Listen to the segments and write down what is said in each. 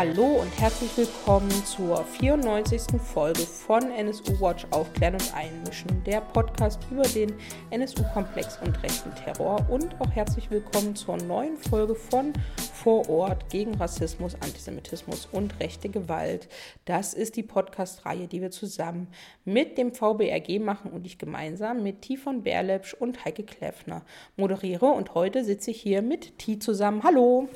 Hallo und herzlich willkommen zur 94. Folge von NSU Watch Aufklären und Einmischen, der Podcast über den NSU-Komplex und rechten Terror und auch herzlich willkommen zur neuen Folge von Vor Ort gegen Rassismus, Antisemitismus und rechte Gewalt. Das ist die Podcast-Reihe, die wir zusammen mit dem VBRG machen und ich gemeinsam mit Tifon Berlepsch und Heike Kleffner moderiere und heute sitze ich hier mit T zusammen. Hallo!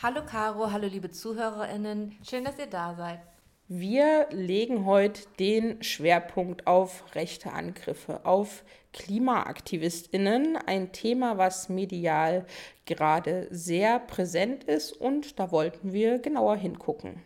Hallo Caro, hallo liebe ZuhörerInnen. Schön, dass ihr da seid. Wir legen heute den Schwerpunkt auf rechte Angriffe, auf KlimaaktivistInnen, ein Thema, was medial gerade sehr präsent ist und da wollten wir genauer hingucken.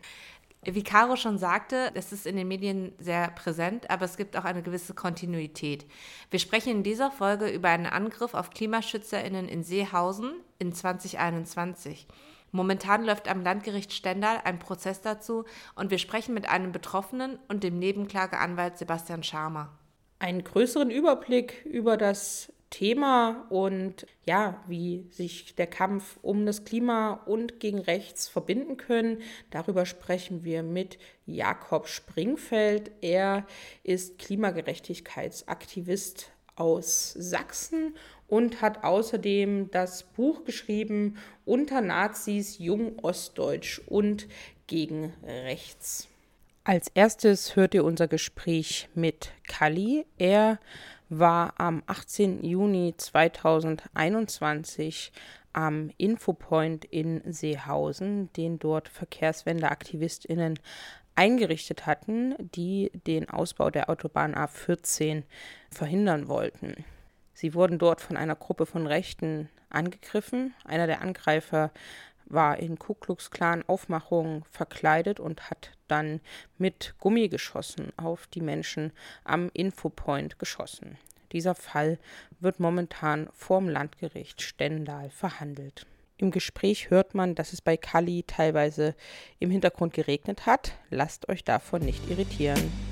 Wie Caro schon sagte, es ist in den Medien sehr präsent, aber es gibt auch eine gewisse Kontinuität. Wir sprechen in dieser Folge über einen Angriff auf KlimaschützerInnen in Seehausen in 2021. Momentan läuft am Landgericht Stendal ein Prozess dazu und wir sprechen mit einem Betroffenen und dem Nebenklageanwalt Sebastian Scharmer. Einen größeren Überblick über das Thema und ja, wie sich der Kampf um das Klima und gegen rechts verbinden können. Darüber sprechen wir mit Jakob Springfeld. Er ist Klimagerechtigkeitsaktivist aus Sachsen und hat außerdem das Buch geschrieben Unter Nazis, Jung Ostdeutsch und gegen Rechts. Als erstes hört ihr unser Gespräch mit Kali. Er war am 18. Juni 2021 am Infopoint in Seehausen, den dort Verkehrswendeaktivistinnen eingerichtet hatten, die den Ausbau der Autobahn A14 verhindern wollten. Sie wurden dort von einer Gruppe von Rechten angegriffen. Einer der Angreifer war in Ku Klux Klan Aufmachung verkleidet und hat dann mit Gummigeschossen auf die Menschen am Infopoint geschossen. Dieser Fall wird momentan vorm Landgericht Stendal verhandelt. Im Gespräch hört man, dass es bei Kali teilweise im Hintergrund geregnet hat. Lasst euch davon nicht irritieren.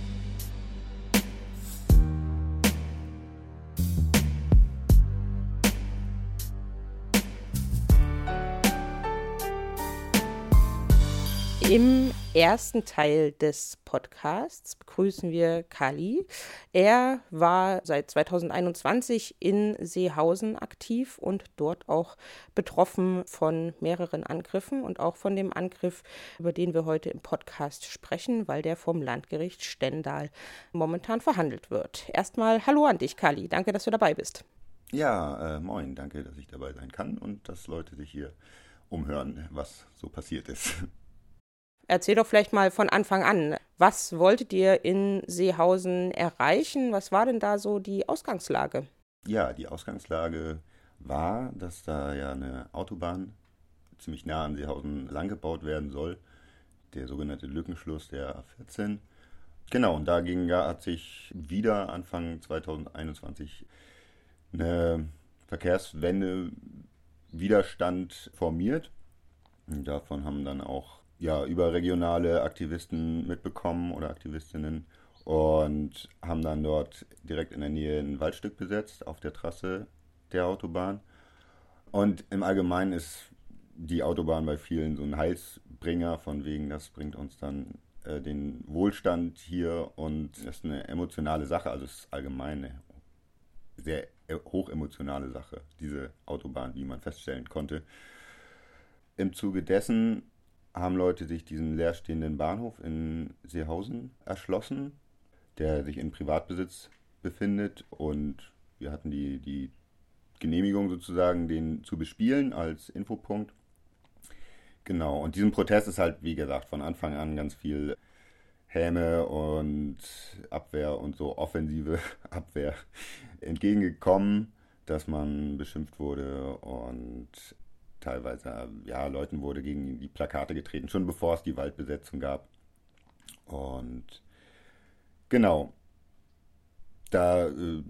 Im ersten Teil des Podcasts begrüßen wir Kali. Er war seit 2021 in Seehausen aktiv und dort auch betroffen von mehreren Angriffen und auch von dem Angriff, über den wir heute im Podcast sprechen, weil der vom Landgericht Stendal momentan verhandelt wird. Erstmal Hallo an dich, Kali. Danke, dass du dabei bist. Ja, äh, moin. Danke, dass ich dabei sein kann und dass Leute sich hier umhören, was so passiert ist. Erzähl doch vielleicht mal von Anfang an. Was wolltet ihr in Seehausen erreichen? Was war denn da so die Ausgangslage? Ja, die Ausgangslage war, dass da ja eine Autobahn ziemlich nah an Seehausen langgebaut werden soll. Der sogenannte Lückenschluss der A14. Genau, und dagegen hat sich wieder Anfang 2021 eine Verkehrswende Widerstand formiert. Davon haben dann auch ja, überregionale Aktivisten mitbekommen oder Aktivistinnen und haben dann dort direkt in der Nähe ein Waldstück besetzt auf der Trasse der Autobahn. Und im Allgemeinen ist die Autobahn bei vielen so ein Heilsbringer, von wegen, das bringt uns dann äh, den Wohlstand hier und das ist eine emotionale Sache, also es ist allgemein eine sehr e-, hochemotionale Sache, diese Autobahn, wie man feststellen konnte. Im Zuge dessen haben Leute sich diesen leerstehenden Bahnhof in Seehausen erschlossen, der sich in Privatbesitz befindet und wir hatten die, die Genehmigung sozusagen, den zu bespielen als Infopunkt. Genau, und diesem Protest ist halt, wie gesagt, von Anfang an ganz viel Häme und Abwehr und so offensive Abwehr entgegengekommen, dass man beschimpft wurde und teilweise, ja, Leuten wurde gegen die Plakate getreten, schon bevor es die Waldbesetzung gab. Und genau, da, äh,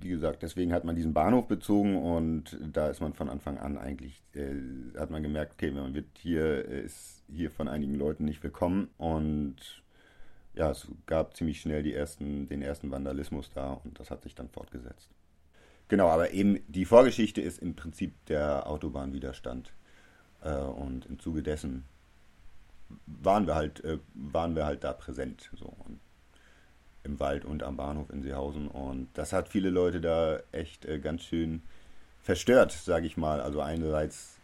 wie gesagt, deswegen hat man diesen Bahnhof bezogen und da ist man von Anfang an eigentlich, äh, hat man gemerkt, okay, man wird hier, ist hier von einigen Leuten nicht willkommen und ja, es gab ziemlich schnell die ersten, den ersten Vandalismus da und das hat sich dann fortgesetzt. Genau, aber eben die Vorgeschichte ist im Prinzip der Autobahnwiderstand. Äh, und im Zuge dessen waren wir halt, äh, waren wir halt da präsent. So. Und Im Wald und am Bahnhof in Seehausen. Und das hat viele Leute da echt äh, ganz schön verstört, sage ich mal. Also einerseits,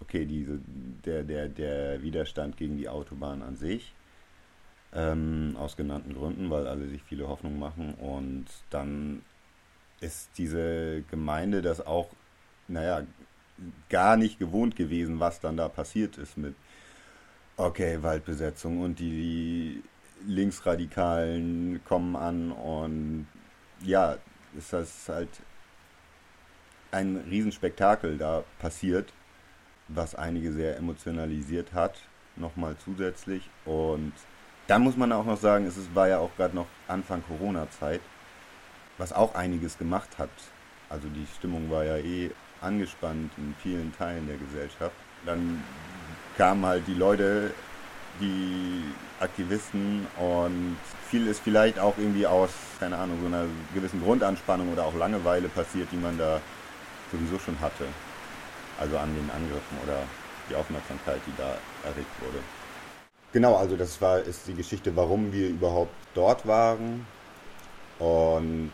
okay, diese, der, der, der Widerstand gegen die Autobahn an sich. Ähm, aus genannten Gründen, weil alle sich viele Hoffnungen machen. Und dann ist diese Gemeinde das auch, naja, gar nicht gewohnt gewesen, was dann da passiert ist mit, okay, Waldbesetzung und die Linksradikalen kommen an und ja, ist das halt ein Riesenspektakel da passiert, was einige sehr emotionalisiert hat, nochmal zusätzlich. Und dann muss man auch noch sagen, es war ja auch gerade noch Anfang Corona-Zeit, was auch einiges gemacht hat. Also die Stimmung war ja eh angespannt in vielen Teilen der Gesellschaft. Dann kamen halt die Leute, die Aktivisten und viel ist vielleicht auch irgendwie aus, keine Ahnung, so einer gewissen Grundanspannung oder auch Langeweile passiert, die man da sowieso schon hatte. Also an den Angriffen oder die Aufmerksamkeit, die da erregt wurde. Genau, also das war ist die Geschichte, warum wir überhaupt dort waren. Und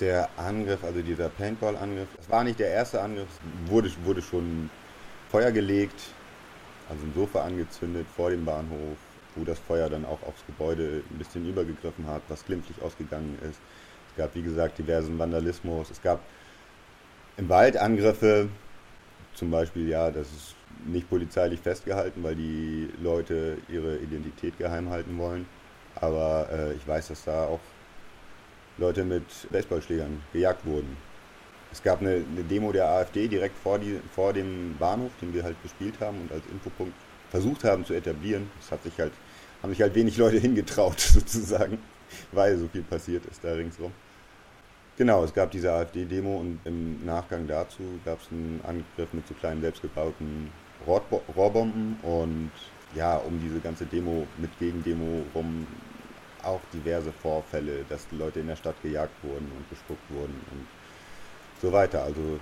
der Angriff, also dieser Paintball-Angriff, das war nicht der erste Angriff, wurde, wurde schon Feuer gelegt, also ein Sofa angezündet vor dem Bahnhof, wo das Feuer dann auch aufs Gebäude ein bisschen übergegriffen hat, was glimpflich ausgegangen ist. Es gab, wie gesagt, diversen Vandalismus. Es gab im Wald Angriffe, zum Beispiel, ja, das ist nicht polizeilich festgehalten, weil die Leute ihre Identität geheim halten wollen. Aber äh, ich weiß, dass da auch Leute mit Baseballschlägern gejagt wurden. Es gab eine, eine, Demo der AfD direkt vor, die, vor dem Bahnhof, den wir halt bespielt haben und als Infopunkt versucht haben zu etablieren. Es hat sich halt, haben sich halt wenig Leute hingetraut, sozusagen, weil so viel passiert ist da ringsrum. Genau, es gab diese AfD-Demo und im Nachgang dazu gab es einen Angriff mit so kleinen selbstgebauten Rohrbomben und ja, um diese ganze Demo mit Gegendemo rum auch diverse Vorfälle, dass die Leute in der Stadt gejagt wurden und bespuckt wurden und so weiter. Also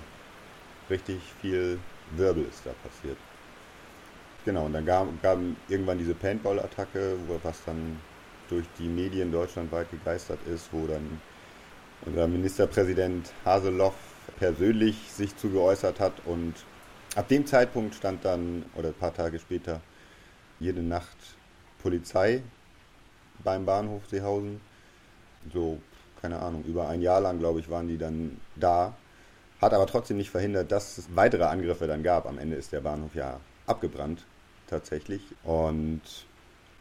richtig viel Wirbel ist da passiert. Genau, und dann gab, gab irgendwann diese Paintball-Attacke, was dann durch die Medien deutschlandweit gegeistert ist, wo dann unser Ministerpräsident Haseloff persönlich sich zu geäußert hat und ab dem Zeitpunkt stand dann, oder ein paar Tage später, jede Nacht Polizei beim Bahnhof Seehausen. So, keine Ahnung, über ein Jahr lang, glaube ich, waren die dann da. Hat aber trotzdem nicht verhindert, dass es weitere Angriffe dann gab. Am Ende ist der Bahnhof ja abgebrannt, tatsächlich. Und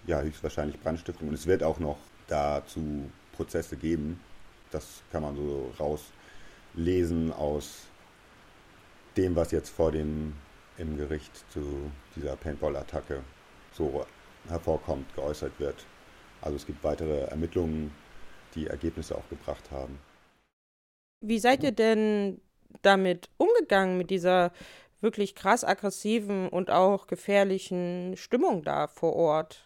ja, höchstwahrscheinlich Brandstiftung. Und es wird auch noch dazu Prozesse geben. Das kann man so rauslesen aus dem, was jetzt vor dem im Gericht zu dieser Paintball-Attacke so hervorkommt, geäußert wird. Also es gibt weitere Ermittlungen, die Ergebnisse auch gebracht haben. Wie seid ihr denn damit umgegangen, mit dieser wirklich krass aggressiven und auch gefährlichen Stimmung da vor Ort?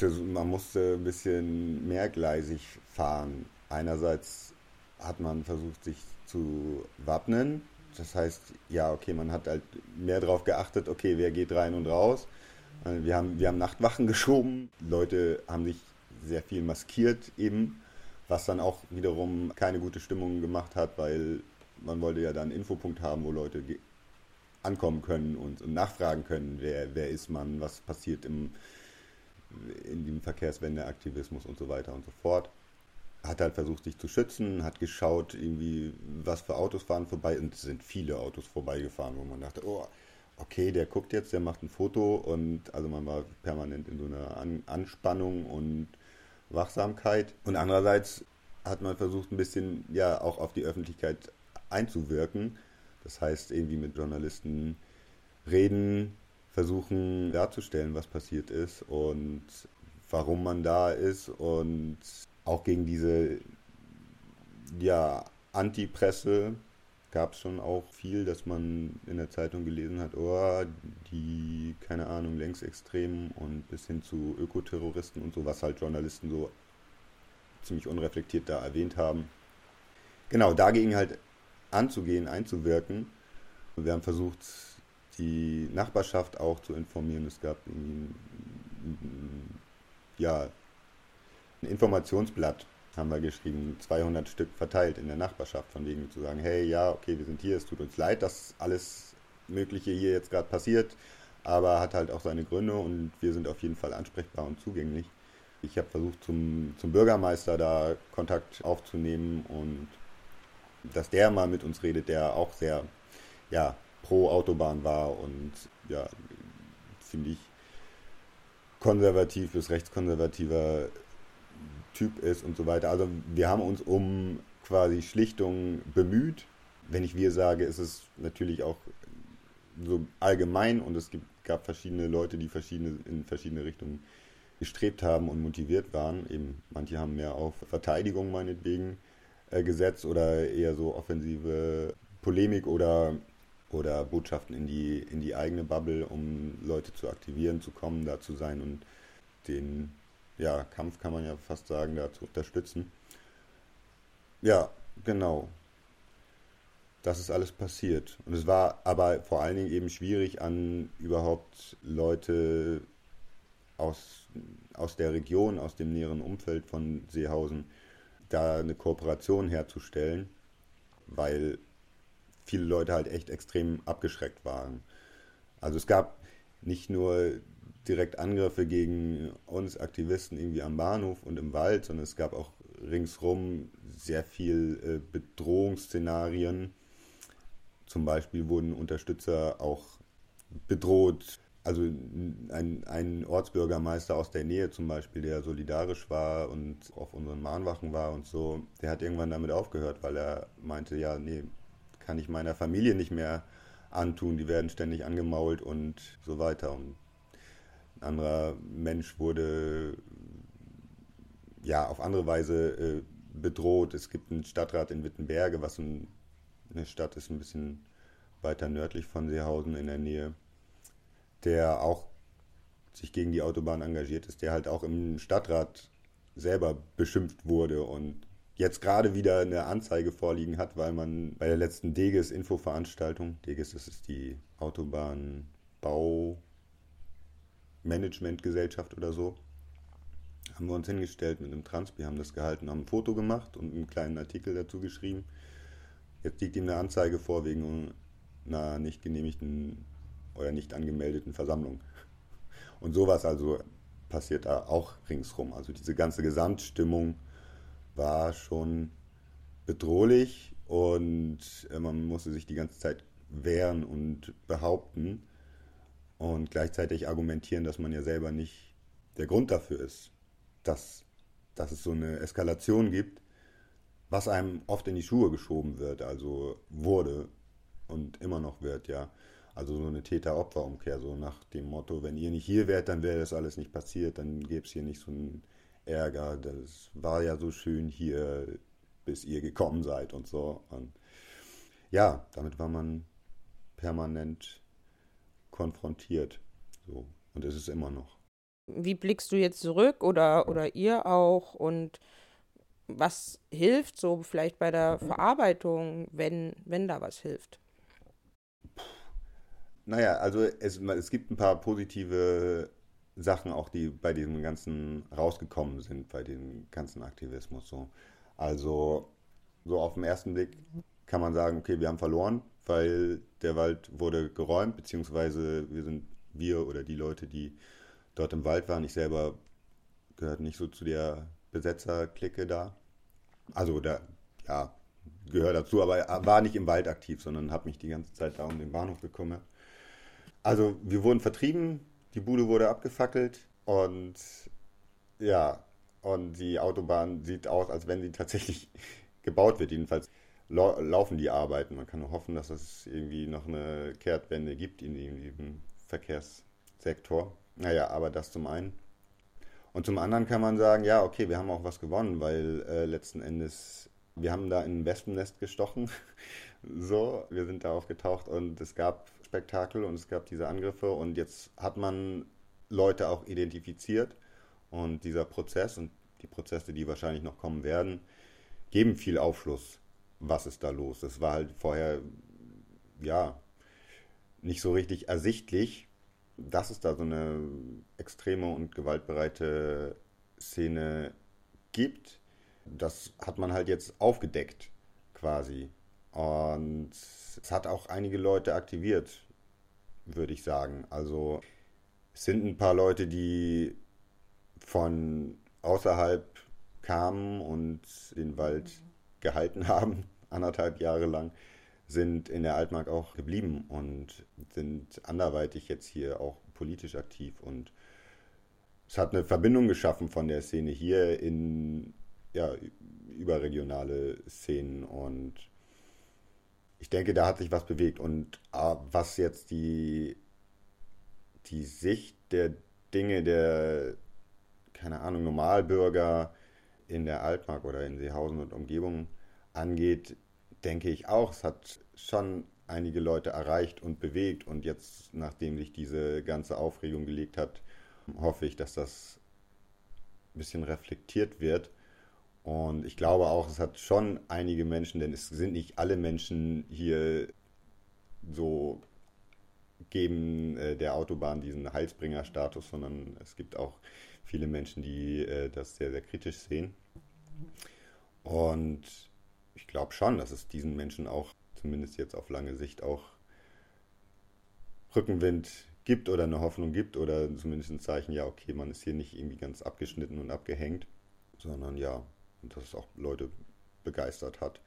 Man musste ein bisschen mehrgleisig fahren. Einerseits hat man versucht, sich zu wappnen. Das heißt, ja, okay, man hat halt mehr darauf geachtet, okay, wer geht rein und raus. Äh, wir haben, wir haben Nachtwachen geschoben. Leute haben sich sehr viel maskiert eben, was dann auch wiederum keine gute Stimmung gemacht hat, weil man wollte ja dann einen Infopunkt haben, wo Leute ankommen können und, und, nachfragen können, wer, wer ist man, was passiert im, in dem Verkehrswendeaktivismus und so weiter und so fort. Hat halt versucht, sich zu schützen, hat geschaut, irgendwie, was für Autos fahren vorbei und es sind viele Autos vorbeigefahren, wo man dachte, oh, okay, der guckt jetzt, der macht ein Foto und also man war permanent in so einer An Anspannung und Wachsamkeit. Und andererseits hat man versucht, ein bisschen ja auch auf die Öffentlichkeit einzuwirken. Das heißt, irgendwie mit Journalisten reden, versuchen darzustellen, was passiert ist und warum man da ist und auch gegen diese ja, Antipresse gab es schon auch viel, dass man in der Zeitung gelesen hat, oh, die, keine Ahnung, Längsextremen und bis hin zu Ökoterroristen und so, was halt Journalisten so ziemlich unreflektiert da erwähnt haben. Genau, dagegen halt anzugehen, einzuwirken. Wir haben versucht, die Nachbarschaft auch zu informieren. Es gab ein, ja, ein Informationsblatt, haben wir geschrieben, 200 Stück verteilt in der Nachbarschaft, von wegen zu sagen, hey, ja, okay, wir sind hier, es tut uns leid, dass alles Mögliche hier jetzt gerade passiert, aber hat halt auch seine Gründe und wir sind auf jeden Fall ansprechbar und zugänglich. Ich habe versucht, zum, zum Bürgermeister da Kontakt aufzunehmen und dass der mal mit uns redet, der auch sehr ja, pro Autobahn war und ja, ziemlich konservativ bis rechtskonservativer Typ ist und so weiter. Also wir haben uns um quasi Schlichtung bemüht. Wenn ich wir sage, ist es natürlich auch so allgemein und es gibt, gab verschiedene Leute, die verschiedene, in verschiedene Richtungen gestrebt haben und motiviert waren. Eben manche haben mehr auf Verteidigung meinetwegen äh, gesetzt oder eher so offensive Polemik oder oder Botschaften in die, in die eigene Bubble, um Leute zu aktivieren, zu kommen, da zu sein und den ja, Kampf, kann man ja fast sagen, da zu unterstützen. Ja, genau. Das ist alles passiert. Und es war aber vor allen Dingen eben schwierig, an überhaupt Leute aus, aus der Region, aus dem näheren Umfeld von Seehausen, da eine Kooperation herzustellen, weil viele Leute halt echt extrem abgeschreckt waren. Also es gab nicht nur direkt Angriffe gegen uns Aktivisten irgendwie am Bahnhof und im Wald, sondern es gab auch ringsrum sehr viel äh, Bedrohungsszenarien. Zum Beispiel wurden Unterstützer auch bedroht. Also ein, ein Ortsbürgermeister aus der Nähe zum Beispiel, der solidarisch war und auf unseren Mahnwachen war und so, der hat irgendwann damit aufgehört, weil er meinte, ja, nee, kann ich meiner Familie nicht mehr antun. Die werden ständig angemault und so weiter. Und ein anderer Mensch wurde ja auf andere Weise äh, bedroht. Es gibt einen Stadtrat in Wittenberge, was ein, eine Stadt ist, ein bisschen weiter nördlich von Seehausen in der Nähe, der auch sich gegen die Autobahn engagiert ist, der halt auch im Stadtrat selber beschimpft wurde und jetzt gerade wieder eine Anzeige vorliegen hat, weil man bei der letzten Deges Infoveranstaltung, Deges das ist die Autobahnbau Managementgesellschaft oder so, haben wir uns hingestellt mit einem Transpi, haben das gehalten, haben ein Foto gemacht und einen kleinen Artikel dazu geschrieben. Jetzt liegt ihm eine Anzeige vor wegen einer nicht genehmigten oder nicht angemeldeten Versammlung. Und sowas also passiert da auch ringsrum. Also diese ganze Gesamtstimmung war schon bedrohlich und äh, man musste sich die ganze Zeit wehren und behaupten und gleichzeitig argumentieren, dass man ja selber nicht der Grund dafür ist, dass, dass es so eine Eskalation gibt, was einem oft in die Schuhe geschoben wird, also wurde und immer noch wird, ja. Also so eine Täter-Opfer-Umkehr, so nach dem Motto, wenn ihr nicht hier wärt, dann wäre das alles nicht passiert, dann gäbe es hier nicht so ein Ärger. Das war ja so schön hier, bis ihr gekommen seid und so. Und ja, damit war man permanent konfrontiert. So. Und ist es immer noch. Wie blickst du jetzt zurück oder, oder ihr auch und was hilft so vielleicht bei der Verarbeitung, wenn, wenn da was hilft? Naja, also es, es gibt ein paar positive Sachen auch, die bei diesem ganzen rausgekommen sind, bei dem ganzen Aktivismus. So. Also so auf den ersten Blick kann man sagen, okay, wir haben verloren, weil der Wald wurde geräumt, beziehungsweise wir sind wir oder die Leute, die dort im Wald waren. Ich selber gehört nicht so zu der Besetzerklicke da. Also da, ja, gehört dazu, aber war nicht im Wald aktiv, sondern habe mich die ganze Zeit da um den Bahnhof gekümmert. Also wir wurden vertrieben, die Bude wurde abgefackelt und ja, und die Autobahn sieht aus, als wenn sie tatsächlich gebaut wird. Jedenfalls laufen die Arbeiten. Man kann nur hoffen, dass es irgendwie noch eine Kehrtwende gibt in diesem Verkehrssektor. Naja, aber das zum einen. Und zum anderen kann man sagen, ja, okay, wir haben auch was gewonnen, weil äh, letzten Endes, wir haben da in ein Wespennest gestochen. so, wir sind da aufgetaucht und es gab Spektakel und es gab diese Angriffe und jetzt hat man Leute auch identifiziert und dieser Prozess und die Prozesse, die wahrscheinlich noch kommen werden, geben viel Aufschluss, was ist da los. Das war halt vorher, ja, nicht so richtig ersichtlich, dass es da so eine extreme und gewaltbereite Szene gibt. Das hat man halt jetzt aufgedeckt, quasi. Und es hat auch einige Leute aktiviert, würde ich sagen. Also es sind ein paar Leute, die von außerhalb kamen und den Wald gehalten haben, anderthalb Jahre lang, sind in der Altmark auch geblieben und sind anderweitig jetzt hier auch politisch aktiv. Und es hat eine Verbindung geschaffen von der Szene hier in ja, überregionale Szenen und ich denke, da hat sich was bewegt. Und ah, was jetzt die, die Sicht der Dinge der, keine Ahnung, Normalbürger in der Altmark oder in Seehausen und Umgebung angeht, denke ich auch, es hat schon einige Leute erreicht und bewegt. Und jetzt, nachdem sich diese ganze Aufregung gelegt hat, hoffe ich, dass das ein bisschen reflektiert wird. Und ich glaube auch, es hat schon einige Menschen, denn es sind nicht alle Menschen hier so geben äh, der Autobahn diesen Heilsbringer-Status, sondern es gibt auch viele Menschen, die äh, das sehr, sehr kritisch sehen. Und ich glaube schon, dass es diesen Menschen auch, zumindest jetzt auf lange Sicht, auch Rückenwind gibt oder eine Hoffnung gibt oder zumindest ein Zeichen, ja, okay, man ist hier nicht irgendwie ganz abgeschnitten und abgehängt, sondern ja, dass es auch Leute begeistert hat.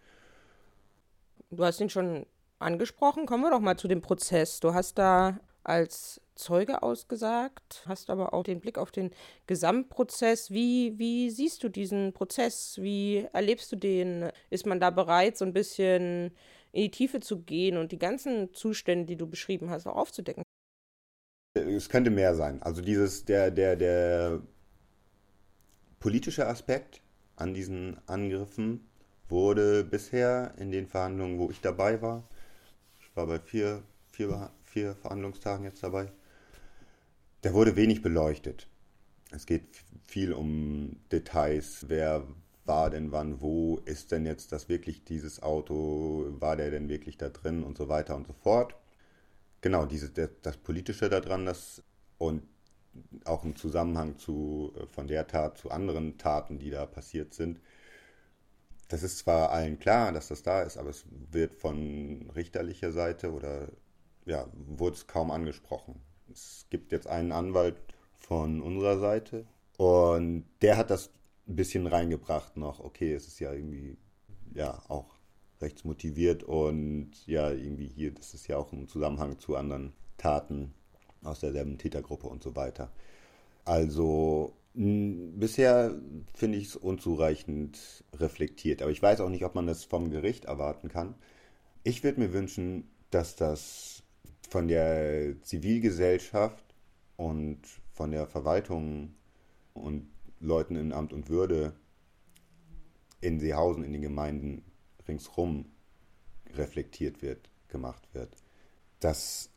Du hast ihn schon angesprochen. Kommen wir doch mal zu dem Prozess. Du hast da als Zeuge ausgesagt, hast aber auch den Blick auf den Gesamtprozess. Wie, wie siehst du diesen Prozess? Wie erlebst du den? Ist man da bereit, so ein bisschen in die Tiefe zu gehen und die ganzen Zustände, die du beschrieben hast, auch aufzudecken? Es könnte mehr sein. Also dieses, der, der, der politische Aspekt an diesen Angriffen wurde bisher in den Verhandlungen, wo ich dabei war, ich war bei vier, vier, vier Verhandlungstagen jetzt dabei, der wurde wenig beleuchtet. Es geht viel um Details, wer war denn wann, wo, ist denn jetzt das wirklich dieses Auto, war der denn wirklich da drin und so weiter und so fort. Genau, diese, das Politische daran, das und auch im Zusammenhang zu, äh, von der Tat zu anderen Taten, die da passiert sind. Das ist zwar allen klar, dass das da ist, aber es wird von richterlicher Seite oder ja, wurde es kaum angesprochen. Es gibt jetzt einen Anwalt von unserer Seite und der hat das ein bisschen reingebracht noch. Okay, es ist ja irgendwie ja auch rechtsmotiviert und ja, irgendwie hier, das ist ja auch im Zusammenhang zu anderen Taten aus derselben Tätergruppe und so weiter. Also bisher finde ich es unzureichend reflektiert, aber ich weiß auch nicht, ob man das vom Gericht erwarten kann. Ich würde mir wünschen, dass das von der Zivilgesellschaft und von der Verwaltung und Leuten in Amt und Würde in Seehausen, in den Gemeinden ringsrum reflektiert wird, gemacht wird. Das,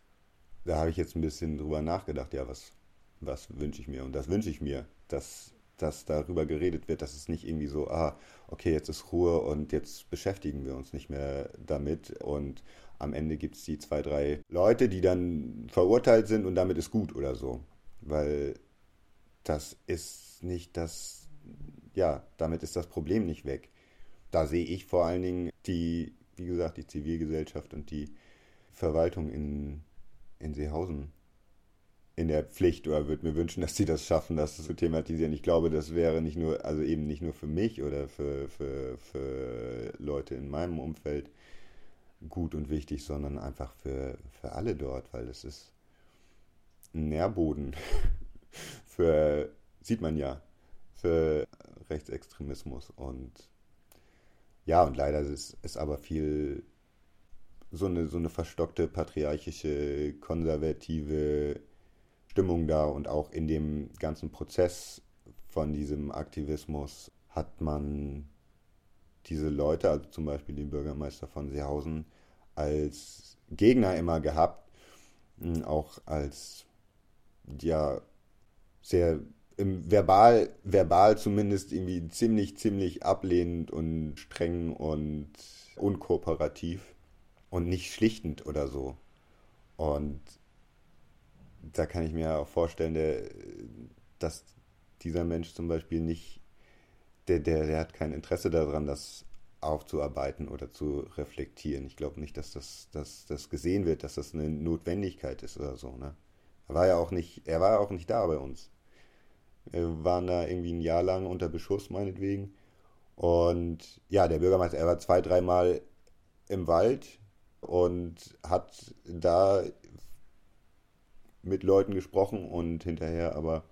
da habe ich jetzt ein bisschen drüber nachgedacht, ja, was, was wünsche ich mir? Und das wünsche ich mir, dass, dass darüber geredet wird, dass es nicht irgendwie so, ah, okay, jetzt ist Ruhe und jetzt beschäftigen wir uns nicht mehr damit und am Ende gibt es die zwei, drei Leute, die dann verurteilt sind und damit ist gut oder so. Weil das ist nicht das, ja, damit ist das Problem nicht weg. Da sehe ich vor allen Dingen die, wie gesagt, die Zivilgesellschaft und die Verwaltung in, in Seehausen in der Pflicht oder würde mir wünschen, dass sie das schaffen, das zu thematisieren. Ich glaube, das wäre nicht nur, also eben nicht nur für mich oder für, für, für Leute in meinem Umfeld gut und wichtig, sondern einfach für, für alle dort, weil es ist ein Nährboden für, sieht man ja, für Rechtsextremismus. Und ja, und leider ist, ist aber viel so eine, so eine verstockte, patriarchische, konservative Stimmung da. Und auch in dem ganzen Prozess von diesem Aktivismus hat man diese Leute, also zum Beispiel den Bürgermeister von Seehausen, als Gegner immer gehabt, hm, auch als ja sehr im verbal, verbal zumindest irgendwie ziemlich, ziemlich ablehnend und streng und unkooperativ und nicht schlichtend oder so. Und da kann ich mir auch vorstellen, der, dass dieser Mensch zum Beispiel nicht, der, der, der hat kein Interesse daran, das aufzuarbeiten oder zu reflektieren. Ich glaube nicht, dass das, dass das gesehen wird, dass das eine Notwendigkeit ist oder so. Ne? Er war ja auch nicht, er war auch nicht da bei uns. Wir waren da irgendwie ein Jahr lang unter Beschuss, meinetwegen. Und ja, der Bürgermeister, er war zwei, dreimal im Wald und hat da mit Leuten gesprochen und hinterher aber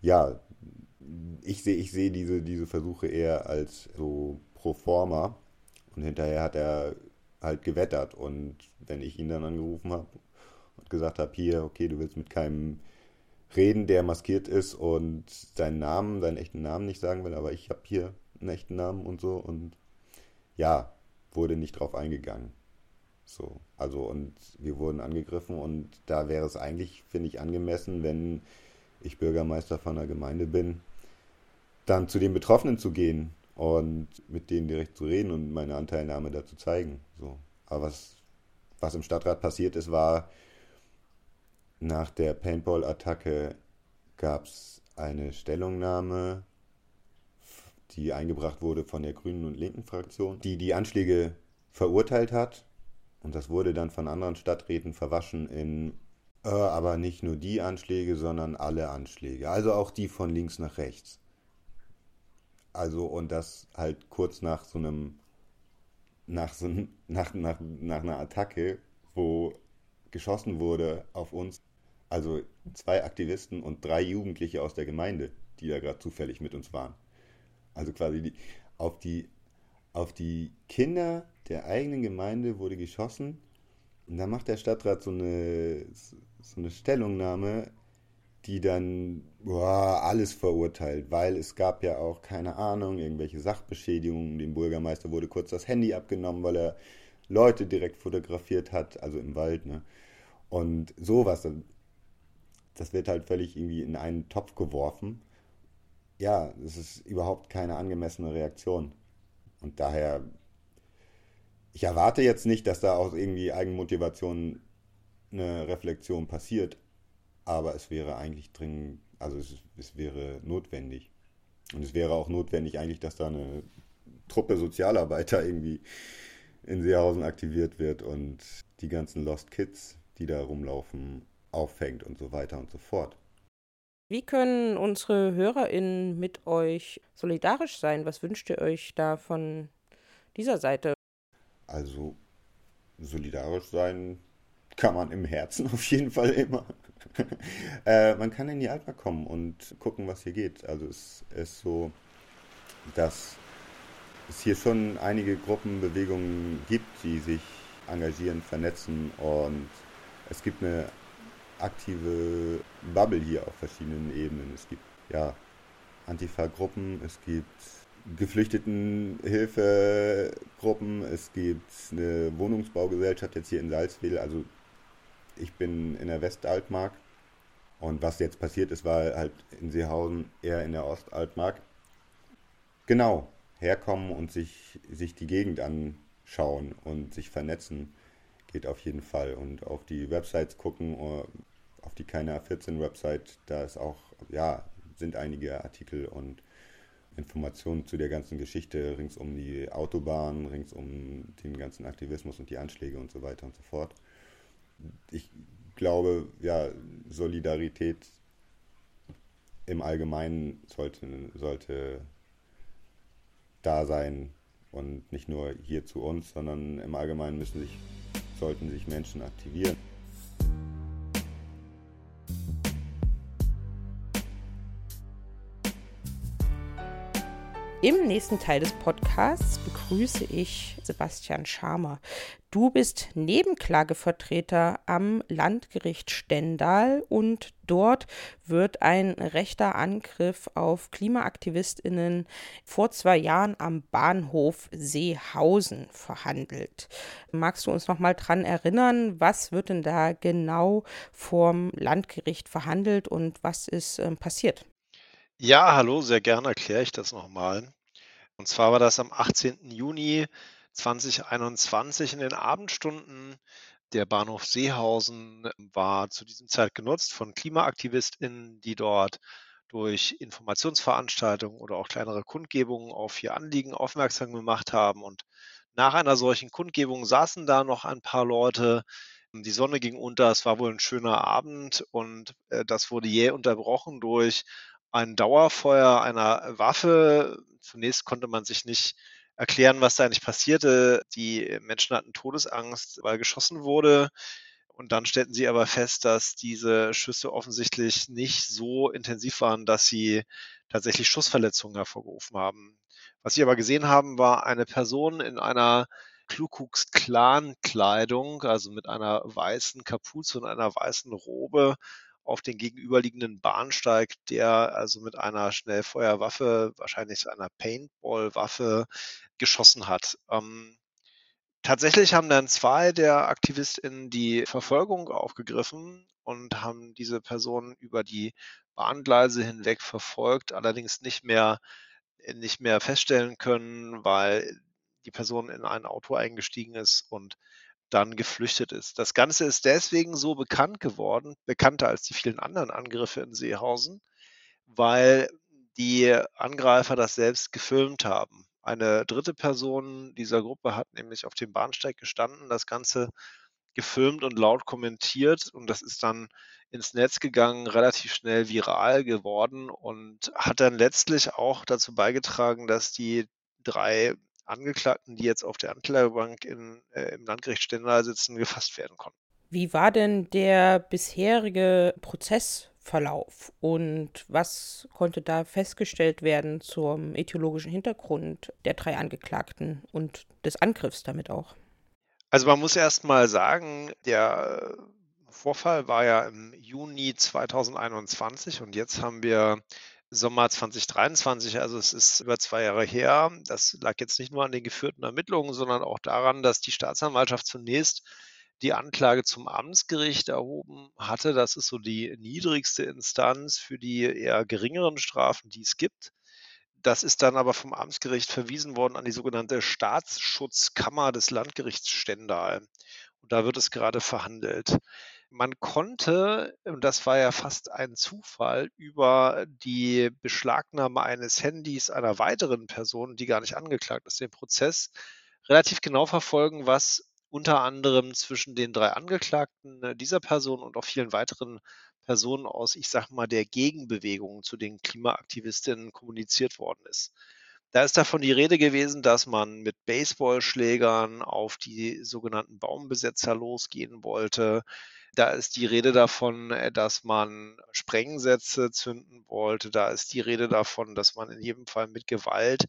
ja, ich sehe ich seh diese, diese Versuche eher als so pro forma. Und hinterher hat er halt gewettert. Und wenn ich ihn dann angerufen habe und gesagt habe, hier, okay, du willst mit keinem reden, der maskiert ist und seinen Namen, seinen echten Namen nicht sagen will, aber ich habe hier einen echten Namen und so. Und ja, wurde nicht drauf eingegangen. So, also und wir wurden angegriffen. Und da wäre es eigentlich, finde ich, angemessen, wenn ich Bürgermeister von einer Gemeinde bin, dann zu den Betroffenen zu gehen und mit denen direkt zu reden und meine Anteilnahme dazu zeigen. So. Aber was, was im Stadtrat passiert ist, war, nach der Paintball-Attacke gab es eine Stellungnahme, die eingebracht wurde von der Grünen und Linken Fraktion, die die Anschläge verurteilt hat. Und das wurde dann von anderen Stadträten verwaschen in, äh, aber nicht nur die Anschläge, sondern alle Anschläge. Also auch die von links nach rechts. Also und das halt kurz nach so einem, nach so nach, nach, nach einer Attacke, wo geschossen wurde auf uns. Also zwei Aktivisten und drei Jugendliche aus der Gemeinde, die da gerade zufällig mit uns waren. Also quasi die, auf, die, auf die Kinder der eigenen Gemeinde wurde geschossen. Und da macht der Stadtrat so eine, so eine Stellungnahme, die dann boah, alles verurteilt, weil es gab ja auch keine Ahnung, irgendwelche Sachbeschädigungen. Dem Bürgermeister wurde kurz das Handy abgenommen, weil er Leute direkt fotografiert hat, also im Wald. Ne? Und sowas, das wird halt völlig irgendwie in einen Topf geworfen. Ja, das ist überhaupt keine angemessene Reaktion. Und daher, ich erwarte jetzt nicht, dass da aus irgendwie Eigenmotivation eine Reflexion passiert, aber es wäre eigentlich dringend, also es, es wäre notwendig. Und es wäre auch notwendig eigentlich, dass da eine Truppe Sozialarbeiter irgendwie in Seehausen aktiviert wird und die ganzen Lost Kids die da rumlaufen, auffängt und so weiter und so fort. Wie können unsere HörerInnen mit euch solidarisch sein? Was wünscht ihr euch da von dieser Seite? Also, solidarisch sein kann man im Herzen auf jeden Fall immer. äh, man kann in die Alpha kommen und gucken, was hier geht. Also, es ist so, dass es hier schon einige Gruppenbewegungen gibt, die sich engagieren, vernetzen und es gibt eine aktive Bubble hier auf verschiedenen Ebenen. Es gibt ja Antifa-Gruppen, es gibt Geflüchtetenhilfegruppen, es gibt eine Wohnungsbaugesellschaft jetzt hier in Salzwedel. Also ich bin in der Westaltmark und was jetzt passiert ist, war halt in Seehausen eher in der Ostaltmark. Genau, herkommen und sich, sich die Gegend anschauen und sich vernetzen geht auf jeden Fall. Und auf die Websites gucken, äh, auf die keine A14-Website, da ist auch, ja, sind einige Artikel und Informationen zu der ganzen Geschichte rings um die Autobahn, rings um den ganzen Aktivismus und die Anschläge und so weiter und so fort. Ich glaube, ja, Solidarität im Allgemeinen sollte, sollte da sein und nicht nur hier zu uns, sondern im Allgemeinen müssen sich sollten sich Menschen aktivieren. Im nächsten Teil des Podcasts begrüße ich Sebastian Schamer. Du bist Nebenklagevertreter am Landgericht Stendal und dort wird ein rechter Angriff auf KlimaaktivistInnen vor zwei Jahren am Bahnhof Seehausen verhandelt. Magst du uns noch mal dran erinnern, was wird denn da genau vom Landgericht verhandelt und was ist äh, passiert? Ja, hallo, sehr gerne erkläre ich das nochmal. Und zwar war das am 18. Juni 2021 in den Abendstunden Der Bahnhof Seehausen war zu diesem Zeit genutzt von KlimaaktivistInnen, die dort durch Informationsveranstaltungen oder auch kleinere Kundgebungen auf ihr Anliegen aufmerksam gemacht haben. Und nach einer solchen Kundgebung saßen da noch ein paar Leute. Die Sonne ging unter, es war wohl ein schöner Abend und äh, das wurde jäh unterbrochen durch ein Dauerfeuer einer Waffe. Zunächst konnte man sich nicht erklären, was da eigentlich passierte. Die Menschen hatten Todesangst, weil geschossen wurde. Und dann stellten sie aber fest, dass diese Schüsse offensichtlich nicht so intensiv waren, dass sie tatsächlich Schussverletzungen hervorgerufen haben. Was sie aber gesehen haben, war eine Person in einer Klukux Klan Kleidung, also mit einer weißen Kapuze und einer weißen Robe auf den gegenüberliegenden Bahnsteig, der also mit einer Schnellfeuerwaffe, wahrscheinlich einer Paintball-Waffe, geschossen hat. Ähm, Tatsächlich haben dann zwei der AktivistInnen die Verfolgung aufgegriffen und haben diese Person über die Bahngleise hinweg verfolgt, allerdings nicht mehr, nicht mehr feststellen können, weil die Person in ein Auto eingestiegen ist und dann geflüchtet ist. Das Ganze ist deswegen so bekannt geworden, bekannter als die vielen anderen Angriffe in Seehausen, weil die Angreifer das selbst gefilmt haben. Eine dritte Person dieser Gruppe hat nämlich auf dem Bahnsteig gestanden, das Ganze gefilmt und laut kommentiert und das ist dann ins Netz gegangen, relativ schnell viral geworden und hat dann letztlich auch dazu beigetragen, dass die drei Angeklagten, die jetzt auf der Anklagebank in, äh, im Landgericht Stendal sitzen, gefasst werden konnten. Wie war denn der bisherige Prozess Verlauf und was konnte da festgestellt werden zum etiologischen Hintergrund der drei Angeklagten und des Angriffs damit auch? Also man muss erst mal sagen, der Vorfall war ja im Juni 2021 und jetzt haben wir Sommer 2023, also es ist über zwei Jahre her. Das lag jetzt nicht nur an den geführten Ermittlungen, sondern auch daran, dass die Staatsanwaltschaft zunächst die Anklage zum Amtsgericht erhoben hatte. Das ist so die niedrigste Instanz für die eher geringeren Strafen, die es gibt. Das ist dann aber vom Amtsgericht verwiesen worden an die sogenannte Staatsschutzkammer des Landgerichts Stendal. Und da wird es gerade verhandelt. Man konnte, und das war ja fast ein Zufall, über die Beschlagnahme eines Handys einer weiteren Person, die gar nicht angeklagt ist, den Prozess relativ genau verfolgen, was unter anderem zwischen den drei Angeklagten äh, dieser Person und auch vielen weiteren Personen aus, ich sage mal, der Gegenbewegung zu den Klimaaktivistinnen kommuniziert worden ist. Da ist davon die Rede gewesen, dass man mit Baseballschlägern auf die sogenannten Baumbesetzer losgehen wollte. Da ist die Rede davon, äh, dass man Sprengsätze zünden wollte. Da ist die Rede davon, dass man in jedem Fall mit Gewalt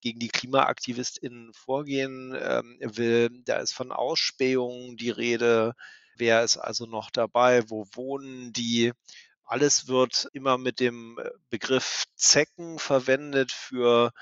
gegen die KlimaaktivistInnen vorgehen ähm, will. Da ist von Ausspähungen die Rede. Wer ist also noch dabei? Wo wohnen die? Alles wird immer mit dem äh, Begriff Zecken verwendet für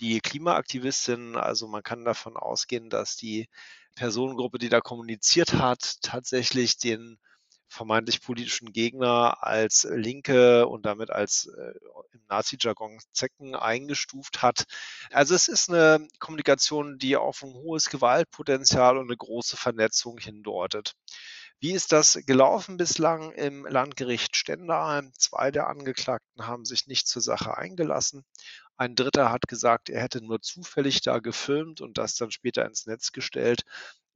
die Klimaaktivistinnen. Also man kann davon ausgehen, dass die Personengruppe, die da kommuniziert hat, tatsächlich den vermeintlich politischen Gegner als Linke und damit als äh, im Nazi-Jargon Zecken eingestuft hat. Also es ist eine Kommunikation, die auf ein hohes Gewaltpotenzial und eine große Vernetzung hindeutet. Wie ist das gelaufen bislang im Landgericht Stendal? Zwei der Angeklagten haben sich nicht zur Sache eingelassen. Ein Dritter hat gesagt, er hätte nur zufällig da gefilmt und das dann später ins Netz gestellt.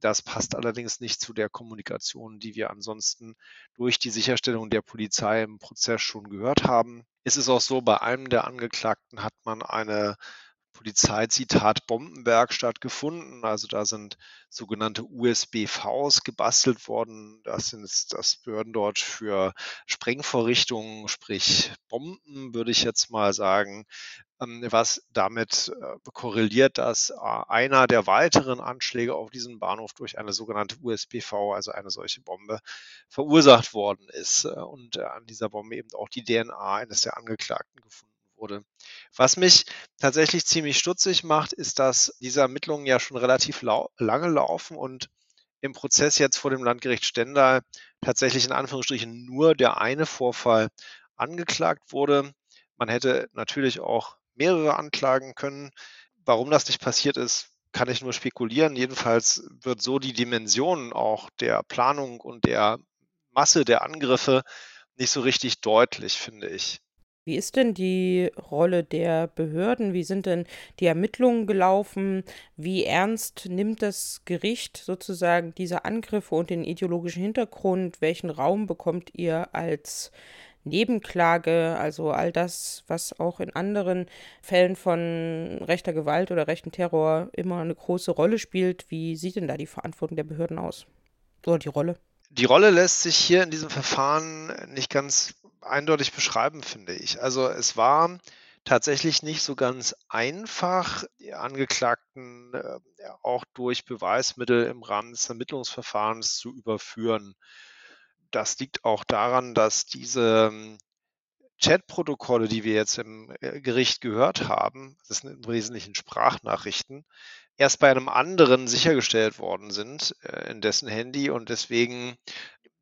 Das passt allerdings nicht zu der Kommunikation, die wir ansonsten durch die Sicherstellung der Polizei im Prozess schon gehört haben. Es ist auch so, bei einem der Angeklagten hat man eine Polizeizitat Bombenwerkstatt gefunden. Also da sind sogenannte USB-Vs gebastelt worden. Das ist das Behördendeutsch für Sprengvorrichtungen, sprich Bomben, würde ich jetzt mal sagen. Ähm, was damit äh, korreliert, dass äh, einer der weiteren Anschläge auf diesen Bahnhof durch eine sogenannte USPV, also eine solche Bombe, verursacht worden ist äh, und an dieser Bombe eben auch die DNA eines der Angeklagten gefunden wurde. Was mich tatsächlich ziemlich stutzig macht, ist, dass diese Ermittlungen ja schon relativ lau lange laufen und im Prozess jetzt vor dem Landgericht Stendal tatsächlich in Anführungsstrichen nur der eine Vorfall angeklagt wurde. Man hätte natürlich auch mehrere anklagen können. Warum das nicht passiert ist, kann ich nur spekulieren. Jedenfalls wird so die Dimension auch der Planung und der Masse der Angriffe nicht so richtig deutlich, finde ich. Wie ist denn die Rolle der Behörden? Wie sind denn die Ermittlungen gelaufen? Wie ernst nimmt das Gericht sozusagen diese Angriffe und den ideologischen Hintergrund? Welchen Raum bekommt ihr als Nebenklage, also all das, was auch in anderen Fällen von rechter Gewalt oder rechten Terror immer eine große Rolle spielt. Wie sieht denn da die Verantwortung der Behörden aus? Oder die Rolle? Die Rolle lässt sich hier in diesem Verfahren nicht ganz eindeutig beschreiben, finde ich. Also es war tatsächlich nicht so ganz einfach, die Angeklagten äh, auch durch Beweismittel im Rahmen des Ermittlungsverfahrens zu überführen. Das liegt auch daran, dass diese ähm, Chatprotokolle, die wir jetzt im äh, Gericht gehört haben, das sind im Wesentlichen Sprachnachrichten, erst bei einem anderen sichergestellt worden sind äh, in dessen Handy und deswegen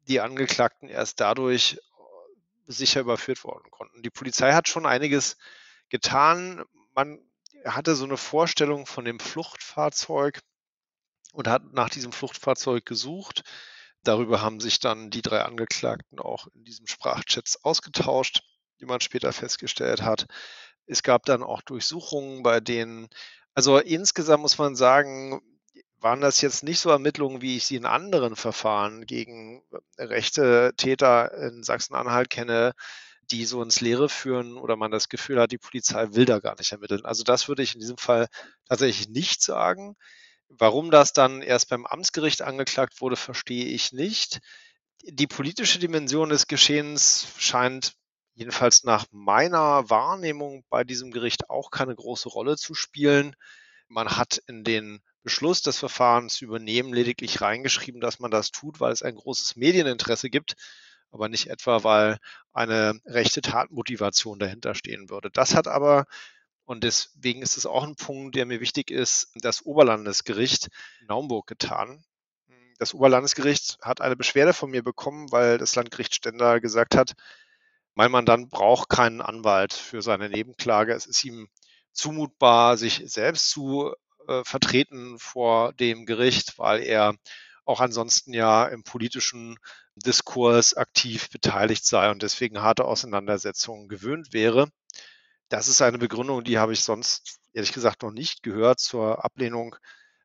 die Angeklagten erst dadurch sicher überführt worden konnten. Die Polizei hat schon einiges getan. Man hatte so eine Vorstellung von dem Fluchtfahrzeug und hat nach diesem Fluchtfahrzeug gesucht. Darüber haben sich dann die drei Angeklagten auch in diesem Sprachchats ausgetauscht, die man später festgestellt hat. Es gab dann auch Durchsuchungen, bei denen, also insgesamt muss man sagen, waren das jetzt nicht so Ermittlungen, wie ich sie in anderen Verfahren gegen rechte Täter in Sachsen-Anhalt kenne, die so ins Leere führen oder man das Gefühl hat, die Polizei will da gar nicht ermitteln. Also das würde ich in diesem Fall tatsächlich nicht sagen. Warum das dann erst beim Amtsgericht angeklagt wurde, verstehe ich nicht. Die politische Dimension des Geschehens scheint jedenfalls nach meiner Wahrnehmung bei diesem Gericht auch keine große Rolle zu spielen. Man hat in den Beschluss des Verfahrens übernehmen lediglich reingeschrieben, dass man das tut, weil es ein großes Medieninteresse gibt, aber nicht etwa, weil eine rechte Tatmotivation dahinter stehen würde. Das hat aber und deswegen ist es auch ein Punkt, der mir wichtig ist, das Oberlandesgericht Naumburg getan. Das Oberlandesgericht hat eine Beschwerde von mir bekommen, weil das Landgericht Stendal gesagt hat, mein Mandant braucht keinen Anwalt für seine Nebenklage. Es ist ihm zumutbar, sich selbst zu äh, vertreten vor dem Gericht, weil er auch ansonsten ja im politischen Diskurs aktiv beteiligt sei und deswegen harte Auseinandersetzungen gewöhnt wäre. Das ist eine Begründung, die habe ich sonst ehrlich gesagt noch nicht gehört zur Ablehnung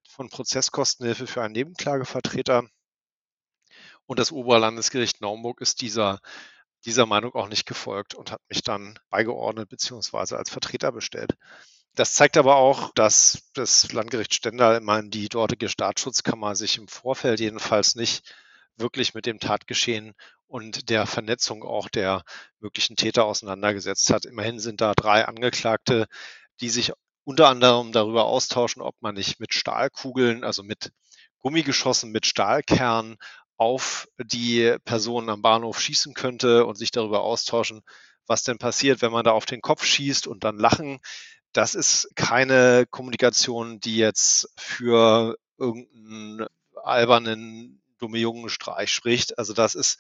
von Prozesskostenhilfe für einen Nebenklagevertreter. Und das Oberlandesgericht Naumburg ist dieser, dieser Meinung auch nicht gefolgt und hat mich dann beigeordnet bzw. als Vertreter bestellt. Das zeigt aber auch, dass das Landgericht Stendal, ich die dortige Staatsschutzkammer sich im Vorfeld jedenfalls nicht wirklich mit dem Tatgeschehen und der Vernetzung auch der möglichen Täter auseinandergesetzt hat. Immerhin sind da drei Angeklagte, die sich unter anderem darüber austauschen, ob man nicht mit Stahlkugeln, also mit Gummigeschossen, mit Stahlkernen auf die Personen am Bahnhof schießen könnte und sich darüber austauschen, was denn passiert, wenn man da auf den Kopf schießt und dann lachen. Das ist keine Kommunikation, die jetzt für irgendeinen albernen dumme Jungenstreich spricht. Also das ist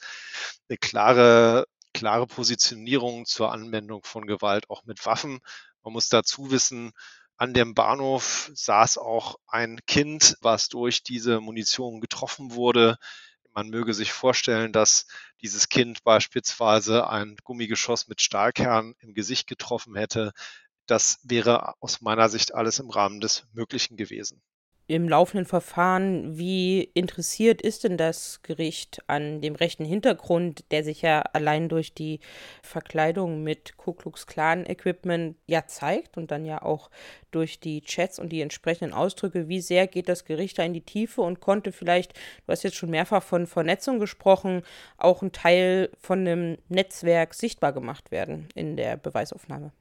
eine klare, klare Positionierung zur Anwendung von Gewalt auch mit Waffen. Man muss dazu wissen, an dem Bahnhof saß auch ein Kind, was durch diese Munition getroffen wurde. Man möge sich vorstellen, dass dieses Kind beispielsweise ein Gummigeschoss mit Stahlkern im Gesicht getroffen hätte. Das wäre aus meiner Sicht alles im Rahmen des Möglichen gewesen im laufenden Verfahren, wie interessiert ist denn das Gericht an dem rechten Hintergrund, der sich ja allein durch die Verkleidung mit Ku Klux Klan Equipment ja zeigt und dann ja auch durch die Chats und die entsprechenden Ausdrücke, wie sehr geht das Gericht da in die Tiefe und konnte vielleicht, du hast jetzt schon mehrfach von Vernetzung gesprochen, auch ein Teil von einem Netzwerk sichtbar gemacht werden in der Beweisaufnahme?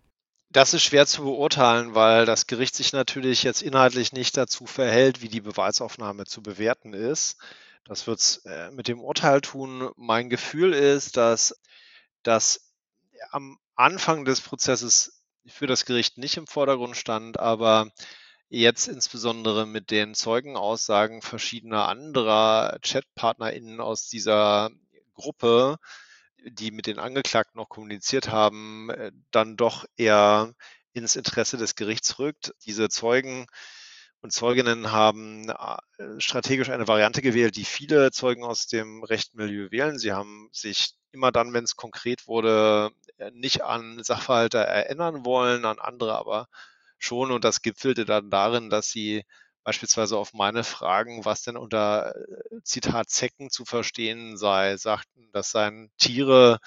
Das ist schwer zu beurteilen, weil das Gericht sich natürlich jetzt inhaltlich nicht dazu verhält, wie die Beweisaufnahme zu bewerten ist. Das wird es äh, mit dem Urteil tun. Mein Gefühl ist, dass das am Anfang des Prozesses für das Gericht nicht im Vordergrund stand, aber jetzt insbesondere mit den Zeugenaussagen verschiedener anderer ChatpartnerInnen aus dieser Gruppe die mit den Angeklagten noch kommuniziert haben, äh, dann doch eher ins Interesse des Gerichts rückt. Diese Zeugen und Zeuginnen haben äh, strategisch eine Variante gewählt, die viele Zeugen aus dem rechten Milieu wählen. Sie haben sich immer dann, wenn es konkret wurde, äh, nicht an Sachverhalte erinnern wollen, an andere aber schon. Und das gipfelte dann darin, dass sie beispielsweise auf meine Fragen, was denn unter äh, Zitat Zecken zu verstehen sei, sagten, das seien Tiere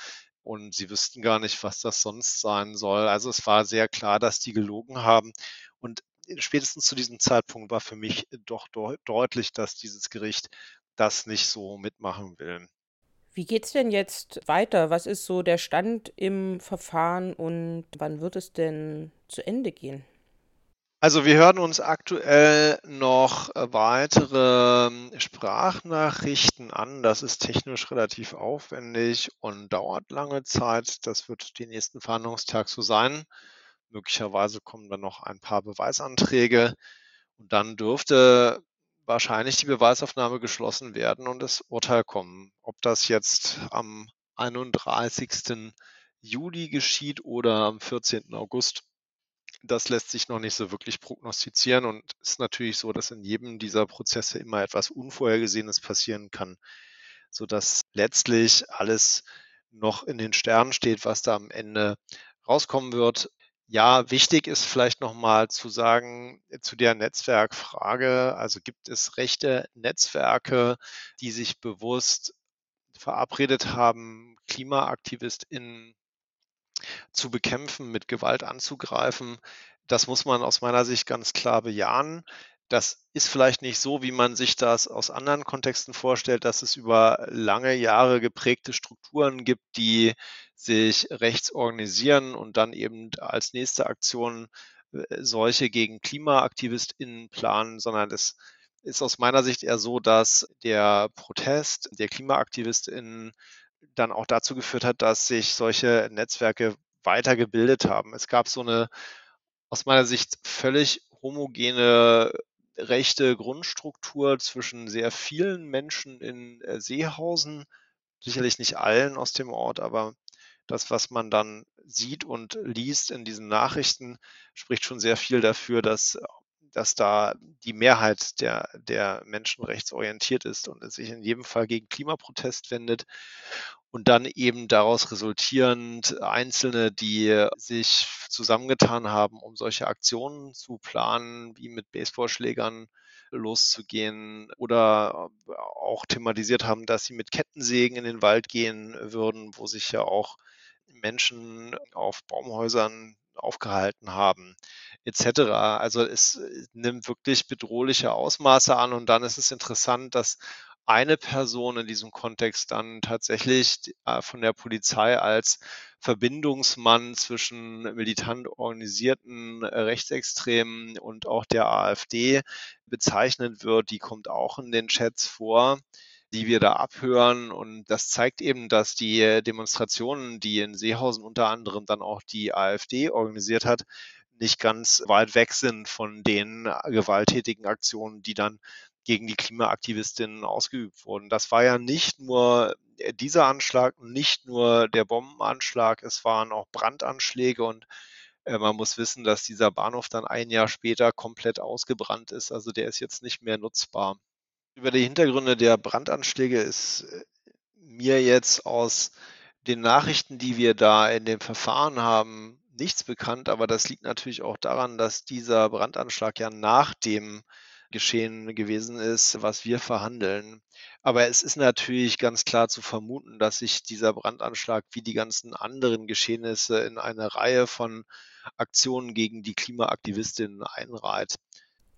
und sie wüssten gar nicht, was das sonst sein soll. Also es war sehr klar, dass die gelogen haben. Und spätestens zu diesem Zeitpunkt war für mich doch deutlich, dass dieses Gericht das nicht so mitmachen will. Wie geht es denn jetzt weiter? Was ist so der Stand im Verfahren und wann wird es denn zu Ende gehen? Also wir hören uns aktuell noch weitere ähm, Sprachnachrichten an. Das ist technisch relativ aufwendig und dauert lange Zeit. Das wird den nächsten Verhandlungstag so sein. Möglicherweise kommen dann noch ein paar Beweisanträge und dann dürfte wahrscheinlich die Beweisaufnahme geschlossen werden und das Urteil kommen. Ob das jetzt am 31. Juli geschieht oder am 14. August, das lässt sich noch nicht so wirklich prognostizieren und ist natürlich so, dass in jedem dieser Prozesse immer etwas Unvorhergesehenes passieren kann, sodass letztlich alles noch in den Sternen steht, was da am Ende rauskommen wird. Ja, wichtig ist vielleicht nochmal zu sagen äh, zu der Netzwerkfrage. Also gibt es rechte Netzwerke, die sich bewusst verabredet haben, KlimaaktivistInnen zu bekämpfen, mit Gewalt anzugreifen. Das muss man aus meiner Sicht ganz klar bejahen. Das ist vielleicht nicht so, wie man sich das aus anderen Kontexten vorstellt, dass es über lange Jahre geprägte Strukturen gibt, die sich rechts organisieren und dann eben als nächste Aktion äh, solche gegen KlimaaktivistInnen planen, sondern es ist aus meiner Sicht eher so, dass der Protest der KlimaaktivistInnen dann auch dazu geführt hat, dass sich solche Netzwerke weitergebildet haben. Es gab so eine aus meiner Sicht völlig homogene rechte Grundstruktur zwischen sehr vielen Menschen in äh, Seehausen, sicherlich nicht allen aus dem Ort, aber das, was man dann sieht und liest in diesen Nachrichten, spricht schon sehr viel dafür, dass, dass da die Mehrheit der, der Menschen rechtsorientiert ist und es sich in jedem Fall gegen Klimaprotest wendet und dann eben daraus resultierend Einzelne, die sich zusammengetan haben, um solche Aktionen zu planen, wie mit Baseballschlägern loszugehen oder auch thematisiert haben, dass sie mit Kettensägen in den Wald gehen würden, wo sich ja auch Menschen auf Baumhäusern aufgehalten haben, etc. Also es nimmt wirklich bedrohliche Ausmaße an und dann ist es interessant, dass eine Person in diesem Kontext dann tatsächlich äh, von der Polizei als Verbindungsmann zwischen militant organisierten äh, Rechtsextremen und auch der AfD bezeichnet wird. Die kommt auch in den Chats vor die wir da abhören. Und das zeigt eben, dass die Demonstrationen, die in Seehausen unter anderem dann auch die AfD organisiert hat, nicht ganz weit weg sind von den gewalttätigen Aktionen, die dann gegen die Klimaaktivistinnen ausgeübt wurden. Das war ja nicht nur dieser Anschlag, nicht nur der Bombenanschlag, es waren auch Brandanschläge und äh, man muss wissen, dass dieser Bahnhof dann ein Jahr später komplett ausgebrannt ist. Also der ist jetzt nicht mehr nutzbar. Über die Hintergründe der Brandanschläge ist äh, mir jetzt aus den Nachrichten, die wir da in dem Verfahren haben, nichts bekannt. Aber das liegt natürlich auch daran, dass dieser Brandanschlag ja nach dem geschehen gewesen ist, was wir verhandeln. Aber es ist natürlich ganz klar zu vermuten, dass sich dieser Brandanschlag wie die ganzen anderen Geschehnisse in eine Reihe von Aktionen gegen die Klimaaktivistinnen einreiht.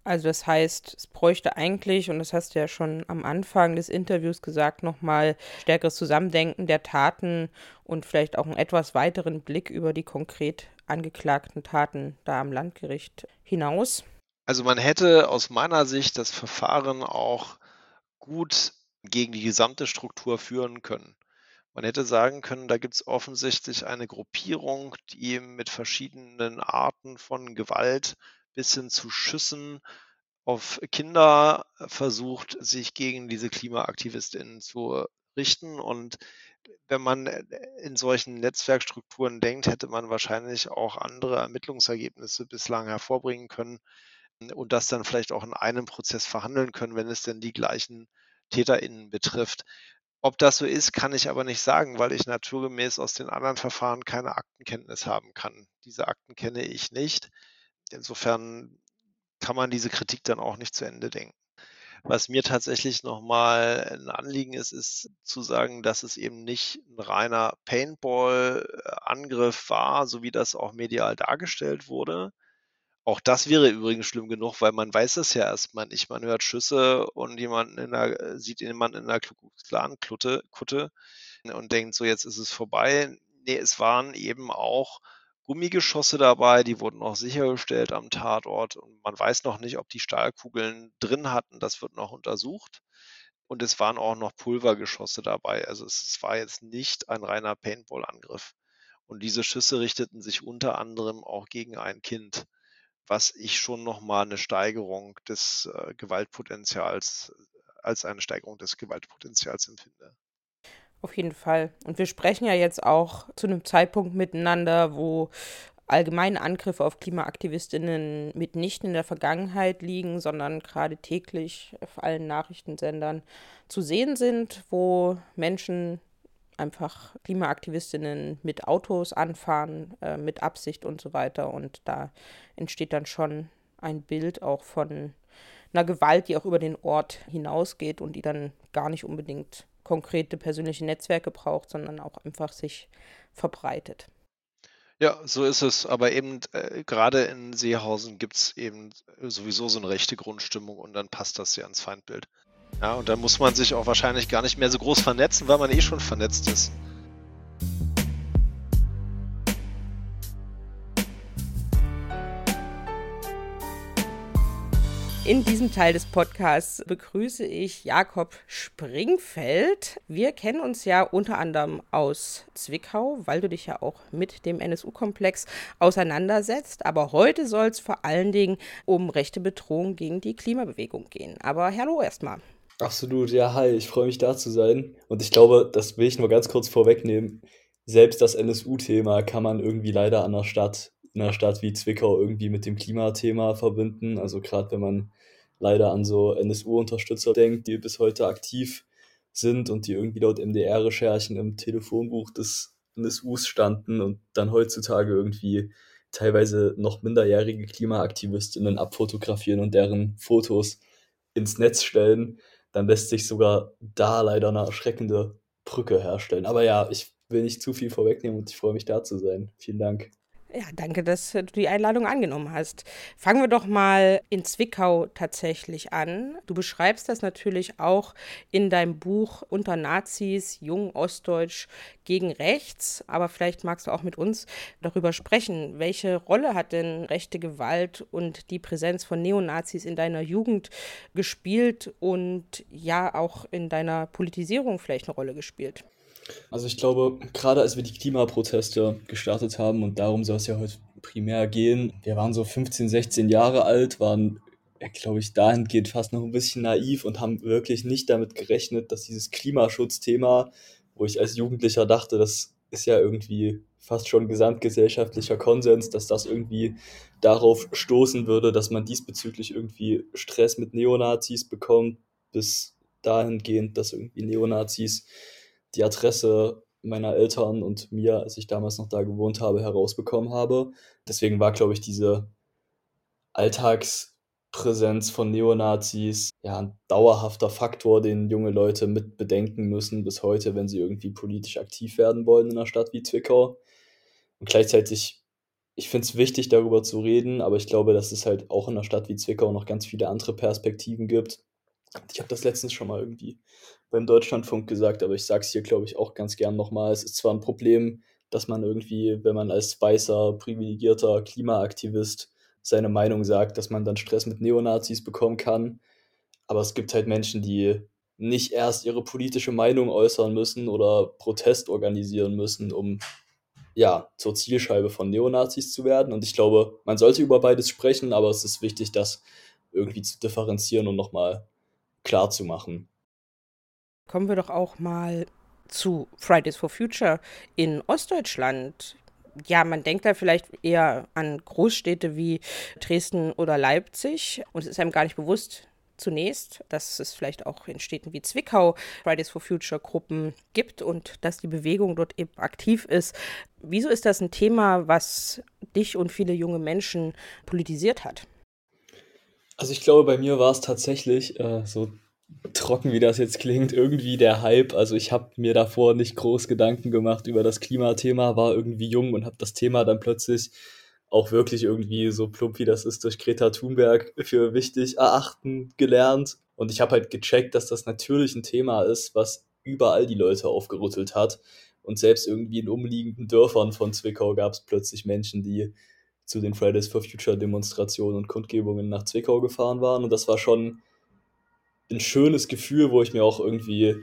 Also das heißt, es bräuchte eigentlich, und das hast du ja schon am Anfang des Interviews gesagt, nochmal stärkeres Zusammendenken der Taten und vielleicht auch einen etwas weiteren Blick über die konkret angeklagten Taten da am Landgericht hinaus. Also man hätte aus meiner Sicht das Verfahren auch gut gegen die gesamte Struktur führen können. Man hätte sagen können, da gibt es offensichtlich eine Gruppierung, die mit verschiedenen Arten von Gewalt bis hin zu Schüssen auf Kinder versucht, sich gegen diese Klimaaktivistinnen zu richten. Und wenn man in solchen Netzwerkstrukturen denkt, hätte man wahrscheinlich auch andere Ermittlungsergebnisse bislang hervorbringen können, und das dann vielleicht auch in einem Prozess verhandeln können, wenn es denn die gleichen TäterInnen betrifft. Ob das so ist, kann ich aber nicht sagen, weil ich naturgemäß aus den anderen Verfahren keine Aktenkenntnis haben kann. Diese Akten kenne ich nicht. Insofern kann man diese Kritik dann auch nicht zu Ende denken. Was mir tatsächlich nochmal ein Anliegen ist, ist zu sagen, dass es eben nicht ein reiner Paintball-Angriff war, so wie das auch medial dargestellt wurde. Auch das wäre übrigens schlimm genug, weil man weiß es ja erstmal nicht. Man hört Schüsse und jemanden in der, sieht jemanden in der Clan-Kutte und denkt so, jetzt ist es vorbei. Nee, es waren eben auch Gummigeschosse dabei, die wurden auch sichergestellt am Tatort und man weiß noch nicht, ob die Stahlkugeln drin hatten, das wird noch untersucht. Und es waren auch noch Pulvergeschosse dabei. Also es, es war jetzt nicht ein reiner Paintball-Angriff. Und diese Schüsse richteten sich unter anderem auch gegen ein Kind, was ich schon nochmal eine Steigerung des äh, Gewaltpotenzials, als eine Steigerung des Gewaltpotenzials empfinde. Auf jeden Fall. Und wir sprechen ja jetzt auch zu einem Zeitpunkt miteinander, wo allgemeine Angriffe auf Klimaaktivistinnen mitnichten in der Vergangenheit liegen, sondern gerade täglich auf allen Nachrichtensendern zu sehen sind, wo Menschen einfach Klimaaktivistinnen mit Autos anfahren, äh, mit Absicht und so weiter. Und da entsteht dann schon ein Bild auch von einer Gewalt, die auch über den Ort hinausgeht und die dann gar nicht unbedingt konkrete persönliche Netzwerke braucht, sondern auch einfach sich verbreitet. Ja, so ist es. Aber eben äh, gerade in Seehausen gibt es eben sowieso so eine rechte Grundstimmung und dann passt das ja ins Feindbild. Ja, und dann muss man sich auch wahrscheinlich gar nicht mehr so groß vernetzen, weil man eh schon vernetzt ist. In diesem Teil des Podcasts begrüße ich Jakob Springfeld. Wir kennen uns ja unter anderem aus Zwickau, weil du dich ja auch mit dem NSU-Komplex auseinandersetzt. Aber heute soll es vor allen Dingen um rechte Bedrohung gegen die Klimabewegung gehen. Aber hallo erstmal. Absolut, ja, hi, ich freue mich da zu sein. Und ich glaube, das will ich nur ganz kurz vorwegnehmen. Selbst das NSU-Thema kann man irgendwie leider an der Stadt einer Stadt wie Zwickau irgendwie mit dem Klimathema verbinden. Also gerade wenn man leider an so NSU-Unterstützer denkt, die bis heute aktiv sind und die irgendwie laut MDR-Recherchen im Telefonbuch des NSUs standen und dann heutzutage irgendwie teilweise noch minderjährige Klimaaktivistinnen abfotografieren und deren Fotos ins Netz stellen, dann lässt sich sogar da leider eine erschreckende Brücke herstellen. Aber ja, ich will nicht zu viel vorwegnehmen und ich freue mich da zu sein. Vielen Dank. Ja, danke, dass du die Einladung angenommen hast. Fangen wir doch mal in Zwickau tatsächlich an. Du beschreibst das natürlich auch in deinem Buch Unter Nazis, Jung Ostdeutsch gegen Rechts. Aber vielleicht magst du auch mit uns darüber sprechen. Welche Rolle hat denn rechte Gewalt und die Präsenz von Neonazis in deiner Jugend gespielt und ja auch in deiner Politisierung vielleicht eine Rolle gespielt? Also ich glaube, gerade als wir die Klimaproteste gestartet haben, und darum soll es ja heute primär gehen, wir waren so 15, 16 Jahre alt, waren, glaube ich, dahingehend fast noch ein bisschen naiv und haben wirklich nicht damit gerechnet, dass dieses Klimaschutzthema, wo ich als Jugendlicher dachte, das ist ja irgendwie fast schon gesamtgesellschaftlicher Konsens, dass das irgendwie darauf stoßen würde, dass man diesbezüglich irgendwie Stress mit Neonazis bekommt, bis dahingehend, dass irgendwie Neonazis die Adresse meiner Eltern und mir, als ich damals noch da gewohnt habe, herausbekommen habe. Deswegen war, glaube ich, diese Alltagspräsenz von Neonazis ja ein dauerhafter Faktor, den junge Leute mit bedenken müssen bis heute, wenn sie irgendwie politisch aktiv werden wollen in einer Stadt wie Zwickau. Und gleichzeitig, ich finde es wichtig, darüber zu reden, aber ich glaube, dass es halt auch in einer Stadt wie Zwickau noch ganz viele andere Perspektiven gibt. Ich habe das letztens schon mal irgendwie beim Deutschlandfunk gesagt, aber ich sage es hier, glaube ich, auch ganz gern nochmal. Es ist zwar ein Problem, dass man irgendwie, wenn man als weißer, privilegierter Klimaaktivist seine Meinung sagt, dass man dann Stress mit Neonazis bekommen kann. Aber es gibt halt Menschen, die nicht erst ihre politische Meinung äußern müssen oder Protest organisieren müssen, um ja, zur Zielscheibe von Neonazis zu werden. Und ich glaube, man sollte über beides sprechen, aber es ist wichtig, das irgendwie zu differenzieren und nochmal klar zu machen kommen wir doch auch mal zu Fridays for Future in Ostdeutschland. ja, man denkt da vielleicht eher an Großstädte wie Dresden oder Leipzig und es ist einem gar nicht bewusst, zunächst, dass es vielleicht auch in Städten wie Zwickau Fridays for Future Gruppen gibt und dass die Bewegung dort eben aktiv ist. Wieso ist das ein Thema, was dich und viele junge Menschen politisiert hat? Also ich glaube, bei mir war es tatsächlich äh, so trocken, wie das jetzt klingt, irgendwie der Hype. Also ich habe mir davor nicht groß Gedanken gemacht über das Klimathema, war irgendwie jung und habe das Thema dann plötzlich auch wirklich irgendwie so plump wie das ist durch Greta Thunberg für wichtig erachten gelernt. Und ich habe halt gecheckt, dass das natürlich ein Thema ist, was überall die Leute aufgerüttelt hat. Und selbst irgendwie in umliegenden Dörfern von Zwickau gab es plötzlich Menschen, die zu den Fridays for Future Demonstrationen und Kundgebungen nach Zwickau gefahren waren. Und das war schon ein schönes Gefühl, wo ich mir auch irgendwie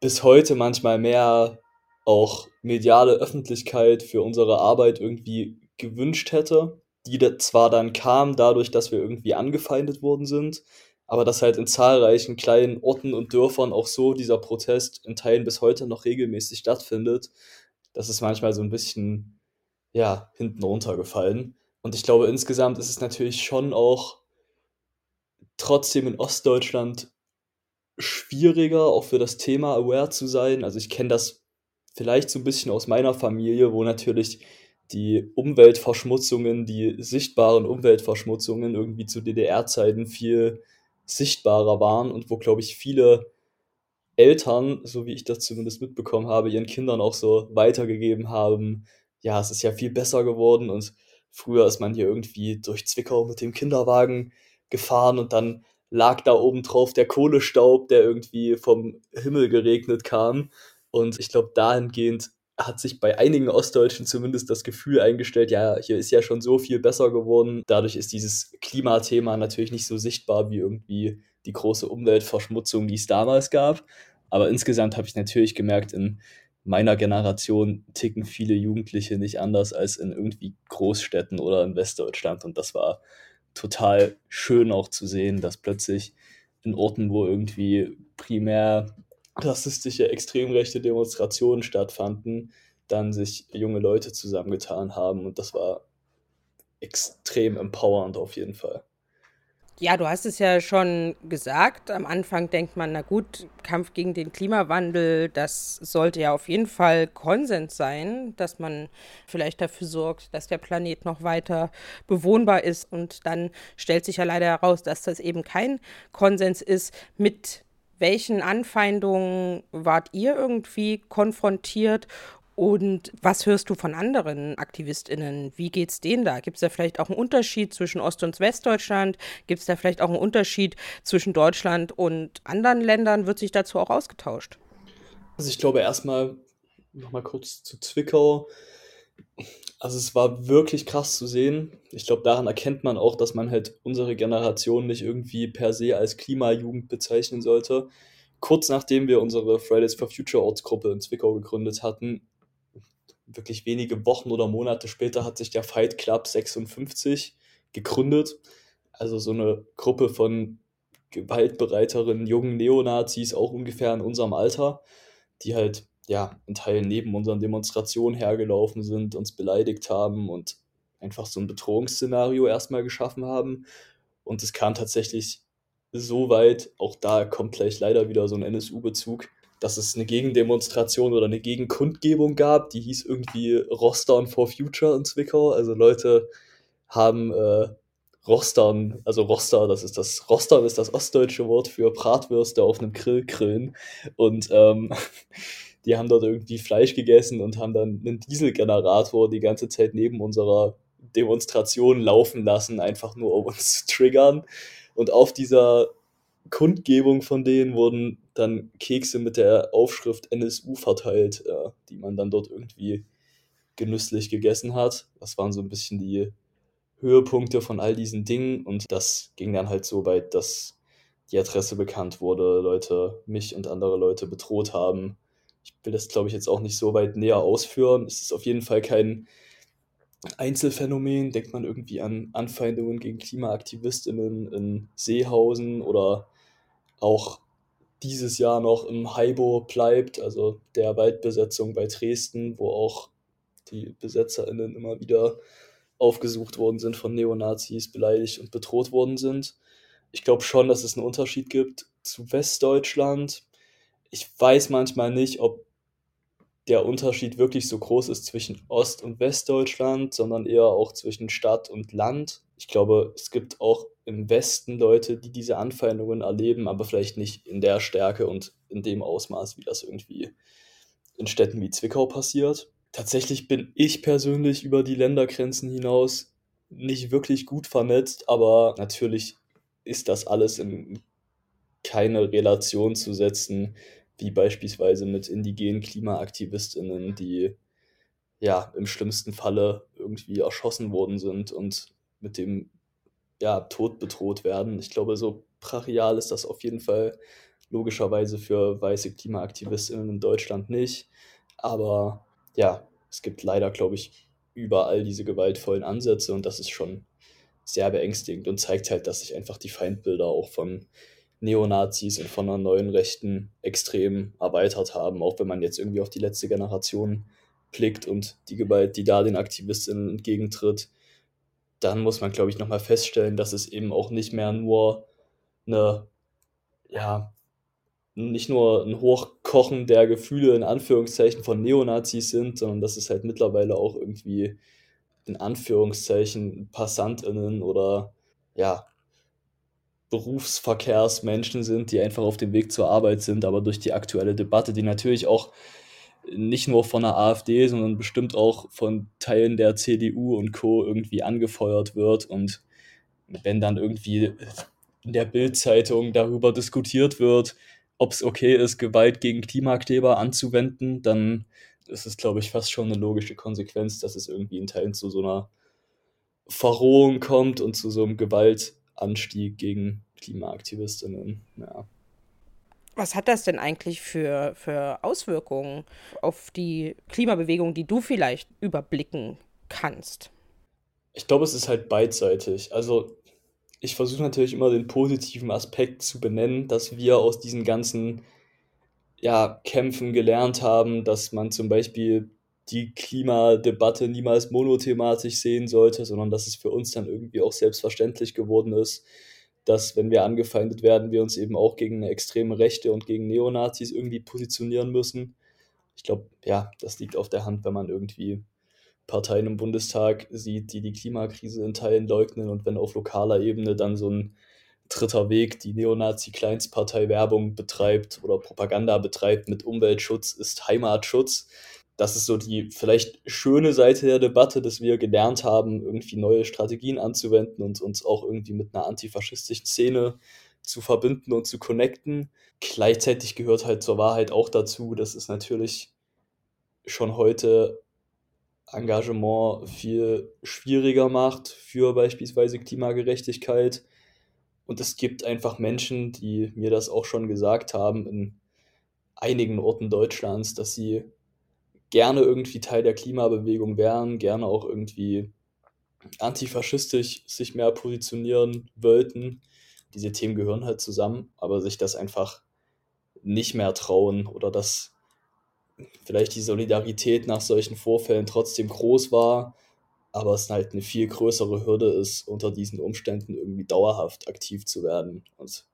bis heute manchmal mehr auch mediale Öffentlichkeit für unsere Arbeit irgendwie gewünscht hätte, die zwar dann kam dadurch, dass wir irgendwie angefeindet worden sind, aber dass halt in zahlreichen kleinen Orten und Dörfern auch so dieser Protest in Teilen bis heute noch regelmäßig stattfindet, das ist manchmal so ein bisschen, ja, hinten runtergefallen. Und ich glaube, insgesamt ist es natürlich schon auch trotzdem in Ostdeutschland schwieriger, auch für das Thema aware zu sein. Also ich kenne das vielleicht so ein bisschen aus meiner Familie, wo natürlich die Umweltverschmutzungen, die sichtbaren Umweltverschmutzungen irgendwie zu DDR-Zeiten viel sichtbarer waren und wo, glaube ich, viele Eltern, so wie ich das zumindest mitbekommen habe, ihren Kindern auch so weitergegeben haben, ja, es ist ja viel besser geworden und früher ist man hier irgendwie durch Zwickau mit dem Kinderwagen gefahren und dann lag da oben drauf der Kohlestaub, der irgendwie vom Himmel geregnet kam und ich glaube, dahingehend hat sich bei einigen Ostdeutschen zumindest das Gefühl eingestellt, ja, hier ist ja schon so viel besser geworden. Dadurch ist dieses Klimathema natürlich nicht so sichtbar wie irgendwie die große Umweltverschmutzung, die es damals gab. Aber insgesamt habe ich natürlich gemerkt, in meiner Generation ticken viele Jugendliche nicht anders als in irgendwie Großstädten oder in Westdeutschland. Und das war total schön auch zu sehen, dass plötzlich in Orten, wo irgendwie primär rassistische, extrem rechte Demonstrationen stattfanden, dann sich junge Leute zusammengetan haben und das war extrem empowernd auf jeden Fall. Ja, du hast es ja schon gesagt. Am Anfang denkt man, na gut, Kampf gegen den Klimawandel, das sollte ja auf jeden Fall Konsens sein, dass man vielleicht dafür sorgt, dass der Planet noch weiter bewohnbar ist. Und dann stellt sich ja leider heraus, dass das eben kein Konsens ist mit welchen Anfeindungen wart ihr irgendwie konfrontiert und was hörst du von anderen AktivistInnen? Wie geht's denen da? Gibt es da vielleicht auch einen Unterschied zwischen Ost- und Westdeutschland? Gibt es da vielleicht auch einen Unterschied zwischen Deutschland und anderen Ländern? Wird sich dazu auch ausgetauscht? Also ich glaube erstmal nochmal kurz zu Zwickau. Also es war wirklich krass zu sehen. Ich glaube, daran erkennt man auch, dass man halt unsere Generation nicht irgendwie per se als Klimajugend bezeichnen sollte. Kurz nachdem wir unsere Fridays for Future Ortsgruppe in Zwickau gegründet hatten, wirklich wenige Wochen oder Monate später hat sich der Fight Club 56 gegründet. Also so eine Gruppe von gewaltbereiteren jungen Neonazis, auch ungefähr in unserem Alter, die halt ja, in Teilen neben unseren Demonstrationen hergelaufen sind, uns beleidigt haben und einfach so ein Bedrohungsszenario erstmal geschaffen haben. Und es kam tatsächlich so weit, auch da kommt gleich leider wieder so ein NSU-Bezug, dass es eine Gegendemonstration oder eine Gegenkundgebung gab, die hieß irgendwie Rostern for Future in Zwickau. Also Leute haben äh, Rostern, also Roster, das ist das, Rostern ist das ostdeutsche Wort für Bratwürste auf einem Grill grillen. Und ähm, die haben dort irgendwie Fleisch gegessen und haben dann einen Dieselgenerator die ganze Zeit neben unserer Demonstration laufen lassen, einfach nur um uns zu triggern. Und auf dieser Kundgebung von denen wurden dann Kekse mit der Aufschrift NSU verteilt, äh, die man dann dort irgendwie genüsslich gegessen hat. Das waren so ein bisschen die Höhepunkte von all diesen Dingen und das ging dann halt so weit, dass die Adresse bekannt wurde, Leute mich und andere Leute bedroht haben, ich will das, glaube ich, jetzt auch nicht so weit näher ausführen. Es ist auf jeden Fall kein Einzelfänomen. Denkt man irgendwie an Anfeindungen gegen KlimaaktivistInnen in Seehausen oder auch dieses Jahr noch im Haibo bleibt, also der Waldbesetzung bei Dresden, wo auch die BesetzerInnen immer wieder aufgesucht worden sind von Neonazis, beleidigt und bedroht worden sind. Ich glaube schon, dass es einen Unterschied gibt zu Westdeutschland. Ich weiß manchmal nicht, ob der Unterschied wirklich so groß ist zwischen Ost- und Westdeutschland, sondern eher auch zwischen Stadt und Land. Ich glaube, es gibt auch im Westen Leute, die diese Anfeindungen erleben, aber vielleicht nicht in der Stärke und in dem Ausmaß, wie das irgendwie in Städten wie Zwickau passiert. Tatsächlich bin ich persönlich über die Ländergrenzen hinaus nicht wirklich gut vernetzt, aber natürlich ist das alles in keine Relation zu setzen wie beispielsweise mit indigenen KlimaaktivistInnen, die ja im schlimmsten Falle irgendwie erschossen worden sind und mit dem ja, Tod bedroht werden. Ich glaube, so brachial ist das auf jeden Fall logischerweise für weiße KlimaaktivistInnen in Deutschland nicht. Aber ja, es gibt leider, glaube ich, überall diese gewaltvollen Ansätze und das ist schon sehr beängstigend und zeigt halt, dass sich einfach die Feindbilder auch von Neonazis und von einer neuen Rechten extrem erweitert haben, auch wenn man jetzt irgendwie auf die letzte Generation blickt und die Gewalt, die da den Aktivistinnen entgegentritt, dann muss man, glaube ich, nochmal feststellen, dass es eben auch nicht mehr nur eine, ja, nicht nur ein Hochkochen der Gefühle in Anführungszeichen von Neonazis sind, sondern dass es halt mittlerweile auch irgendwie in Anführungszeichen PassantInnen oder ja, Berufsverkehrsmenschen sind, die einfach auf dem Weg zur Arbeit sind, aber durch die aktuelle Debatte, die natürlich auch nicht nur von der AfD, sondern bestimmt auch von Teilen der CDU und Co. irgendwie angefeuert wird. Und wenn dann irgendwie in der Bildzeitung darüber diskutiert wird, ob es okay ist, Gewalt gegen Klimakleber anzuwenden, dann ist es, glaube ich, fast schon eine logische Konsequenz, dass es irgendwie in Teilen zu so einer Verrohung kommt und zu so einem Gewalt, Anstieg gegen Klimaaktivistinnen. Ja. Was hat das denn eigentlich für, für Auswirkungen auf die Klimabewegung, die du vielleicht überblicken kannst? Ich glaube, es ist halt beidseitig. Also ich versuche natürlich immer den positiven Aspekt zu benennen, dass wir aus diesen ganzen ja, Kämpfen gelernt haben, dass man zum Beispiel die Klimadebatte niemals monothematisch sehen sollte, sondern dass es für uns dann irgendwie auch selbstverständlich geworden ist, dass wenn wir angefeindet werden, wir uns eben auch gegen eine extreme Rechte und gegen Neonazis irgendwie positionieren müssen. Ich glaube, ja, das liegt auf der Hand, wenn man irgendwie Parteien im Bundestag sieht, die die Klimakrise in Teilen leugnen und wenn auf lokaler Ebene dann so ein dritter Weg die Neonazi-Kleinstpartei Werbung betreibt oder Propaganda betreibt mit Umweltschutz ist Heimatschutz das ist so die vielleicht schöne Seite der Debatte, dass wir gelernt haben, irgendwie neue Strategien anzuwenden und uns auch irgendwie mit einer antifaschistischen Szene zu verbinden und zu connecten. Gleichzeitig gehört halt zur Wahrheit auch dazu, dass es natürlich schon heute Engagement viel schwieriger macht für beispielsweise Klimagerechtigkeit. Und es gibt einfach Menschen, die mir das auch schon gesagt haben in einigen Orten Deutschlands, dass sie gerne irgendwie Teil der Klimabewegung wären, gerne auch irgendwie antifaschistisch sich mehr positionieren wollten. Diese Themen gehören halt zusammen, aber sich das einfach nicht mehr trauen oder dass vielleicht die Solidarität nach solchen Vorfällen trotzdem groß war, aber es halt eine viel größere Hürde ist, unter diesen Umständen irgendwie dauerhaft aktiv zu werden. Und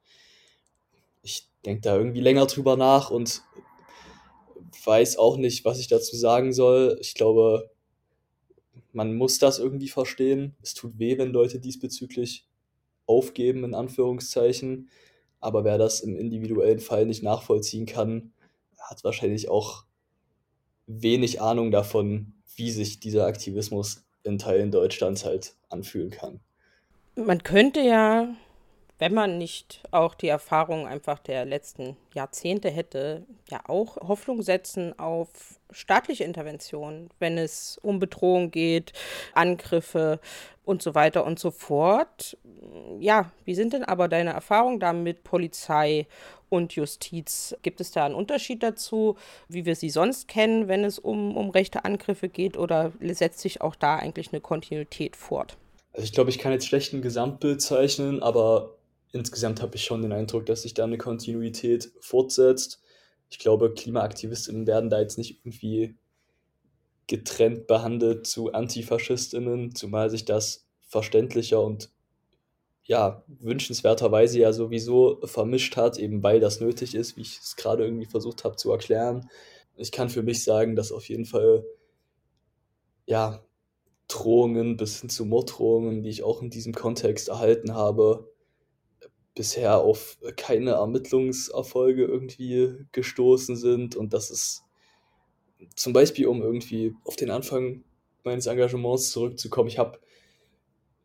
ich denke da irgendwie länger drüber nach und weiß auch nicht, was ich dazu sagen soll. Ich glaube, man muss das irgendwie verstehen. Es tut weh, wenn Leute diesbezüglich aufgeben, in Anführungszeichen. Aber wer das im individuellen Fall nicht nachvollziehen kann, hat wahrscheinlich auch wenig Ahnung davon, wie sich dieser Aktivismus in Teilen Deutschlands halt anfühlen kann. Man könnte ja wenn man nicht auch die Erfahrung einfach der letzten Jahrzehnte hätte, ja auch Hoffnung setzen auf staatliche Intervention, wenn es um Bedrohung geht, Angriffe und so weiter und so fort. Ja, wie sind denn aber deine Erfahrungen da mit Polizei und Justiz? Gibt es da einen Unterschied dazu, wie wir sie sonst kennen, wenn es um, um rechte Angriffe geht, oder setzt sich auch da eigentlich eine Kontinuität fort? Also ich glaube, ich kann jetzt schlecht ein Gesamtbild zeichnen, aber insgesamt habe ich schon den Eindruck, dass sich da eine Kontinuität fortsetzt. Ich glaube, KlimaaktivistInnen werden da jetzt nicht irgendwie getrennt behandelt zu Antifaschistinnen, zumal sich das verständlicher und ja, wünschenswerterweise ja sowieso vermischt hat, eben weil das nötig ist, wie ich es gerade irgendwie versucht habe zu erklären. Ich kann für mich sagen, dass auf jeden Fall ja Drohungen bis hin zu Morddrohungen, die ich auch in diesem Kontext erhalten habe, bisher auf keine Ermittlungserfolge irgendwie gestoßen sind und dass es zum Beispiel, um irgendwie auf den Anfang meines Engagements zurückzukommen, ich habe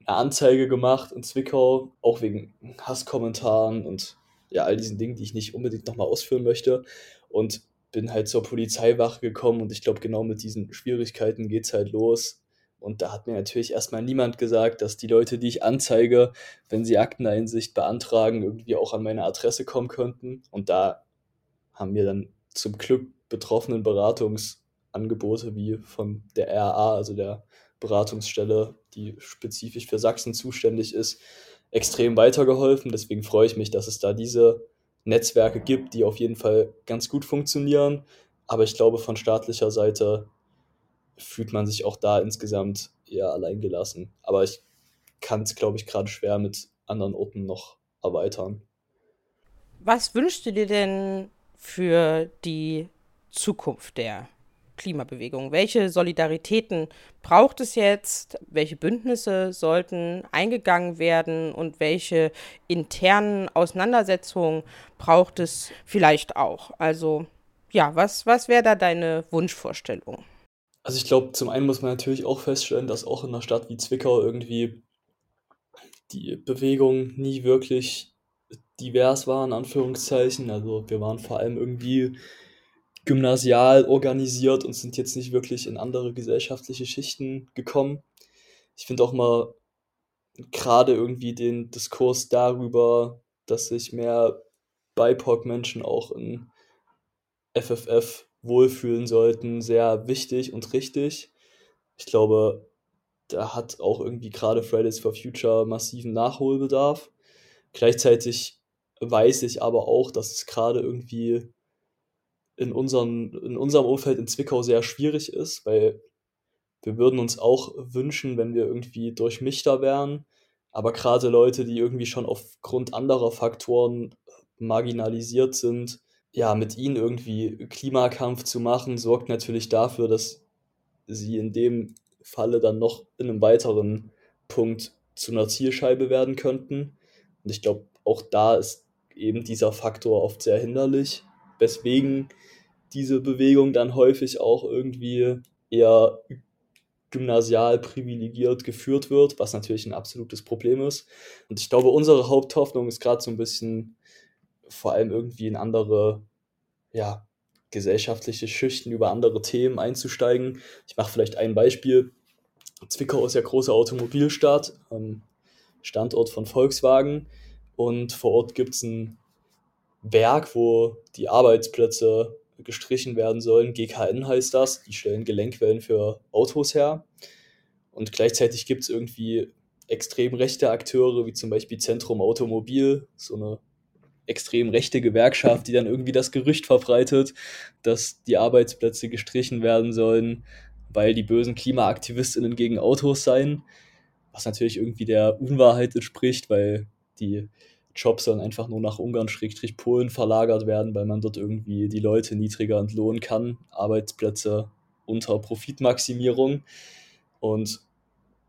eine Anzeige gemacht in Zwickau, auch wegen Hasskommentaren und ja, all diesen Dingen, die ich nicht unbedingt nochmal ausführen möchte. Und bin halt zur Polizeiwache gekommen und ich glaube, genau mit diesen Schwierigkeiten geht es halt los. Und da hat mir natürlich erstmal niemand gesagt, dass die Leute, die ich anzeige, wenn sie Akteneinsicht beantragen, irgendwie auch an meine Adresse kommen könnten. Und da haben mir dann zum Glück betroffenen Beratungsangebote wie von der RA, also der Beratungsstelle, die spezifisch für Sachsen zuständig ist, extrem weitergeholfen. Deswegen freue ich mich, dass es da diese Netzwerke gibt, die auf jeden Fall ganz gut funktionieren. Aber ich glaube, von staatlicher Seite fühlt man sich auch da insgesamt eher alleingelassen. Aber ich kann es, glaube ich, gerade schwer mit anderen Orten noch erweitern. Was wünschst du dir denn für die Zukunft der Klimabewegung? Welche Solidaritäten braucht es jetzt? Welche Bündnisse sollten eingegangen werden und welche internen Auseinandersetzungen braucht es vielleicht auch? Also ja, was, was wäre da deine Wunschvorstellung? Also ich glaube, zum einen muss man natürlich auch feststellen, dass auch in einer Stadt wie Zwickau irgendwie die Bewegung nie wirklich divers war, in Anführungszeichen. Also wir waren vor allem irgendwie gymnasial organisiert und sind jetzt nicht wirklich in andere gesellschaftliche Schichten gekommen. Ich finde auch mal gerade irgendwie den Diskurs darüber, dass sich mehr BIPOC-Menschen auch in FFF wohlfühlen sollten, sehr wichtig und richtig. Ich glaube, da hat auch irgendwie gerade Fridays for Future massiven Nachholbedarf. Gleichzeitig weiß ich aber auch, dass es gerade irgendwie in, unseren, in unserem Umfeld in Zwickau sehr schwierig ist, weil wir würden uns auch wünschen, wenn wir irgendwie durchmischter wären. Aber gerade Leute, die irgendwie schon aufgrund anderer Faktoren marginalisiert sind, ja, mit ihnen irgendwie Klimakampf zu machen, sorgt natürlich dafür, dass sie in dem Falle dann noch in einem weiteren Punkt zu einer Zielscheibe werden könnten. Und ich glaube, auch da ist eben dieser Faktor oft sehr hinderlich, weswegen diese Bewegung dann häufig auch irgendwie eher gymnasial privilegiert geführt wird, was natürlich ein absolutes Problem ist. Und ich glaube, unsere Haupthoffnung ist gerade so ein bisschen vor allem irgendwie in andere, ja, gesellschaftliche Schichten über andere Themen einzusteigen. Ich mache vielleicht ein Beispiel. Zwickau ist ja große Automobilstadt, ähm, Standort von Volkswagen und vor Ort gibt es ein Werk, wo die Arbeitsplätze gestrichen werden sollen. GKN heißt das, die stellen Gelenkwellen für Autos her. Und gleichzeitig gibt es irgendwie extrem rechte Akteure, wie zum Beispiel Zentrum Automobil, so eine extrem rechte Gewerkschaft, die dann irgendwie das Gerücht verbreitet, dass die Arbeitsplätze gestrichen werden sollen, weil die bösen Klimaaktivistinnen gegen Autos seien. Was natürlich irgendwie der Unwahrheit entspricht, weil die Jobs sollen einfach nur nach Ungarn-Polen verlagert werden, weil man dort irgendwie die Leute niedriger entlohnen kann, Arbeitsplätze unter Profitmaximierung. Und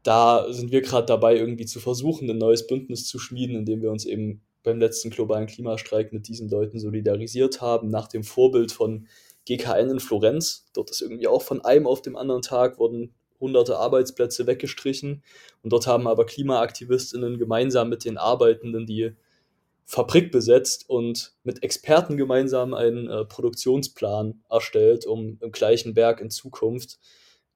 da sind wir gerade dabei, irgendwie zu versuchen, ein neues Bündnis zu schmieden, indem wir uns eben beim letzten globalen Klimastreik mit diesen Leuten solidarisiert haben, nach dem Vorbild von GKN in Florenz. Dort ist irgendwie auch von einem auf dem anderen Tag wurden hunderte Arbeitsplätze weggestrichen. Und dort haben aber KlimaaktivistInnen gemeinsam mit den Arbeitenden die Fabrik besetzt und mit Experten gemeinsam einen äh, Produktionsplan erstellt, um im gleichen Berg in Zukunft,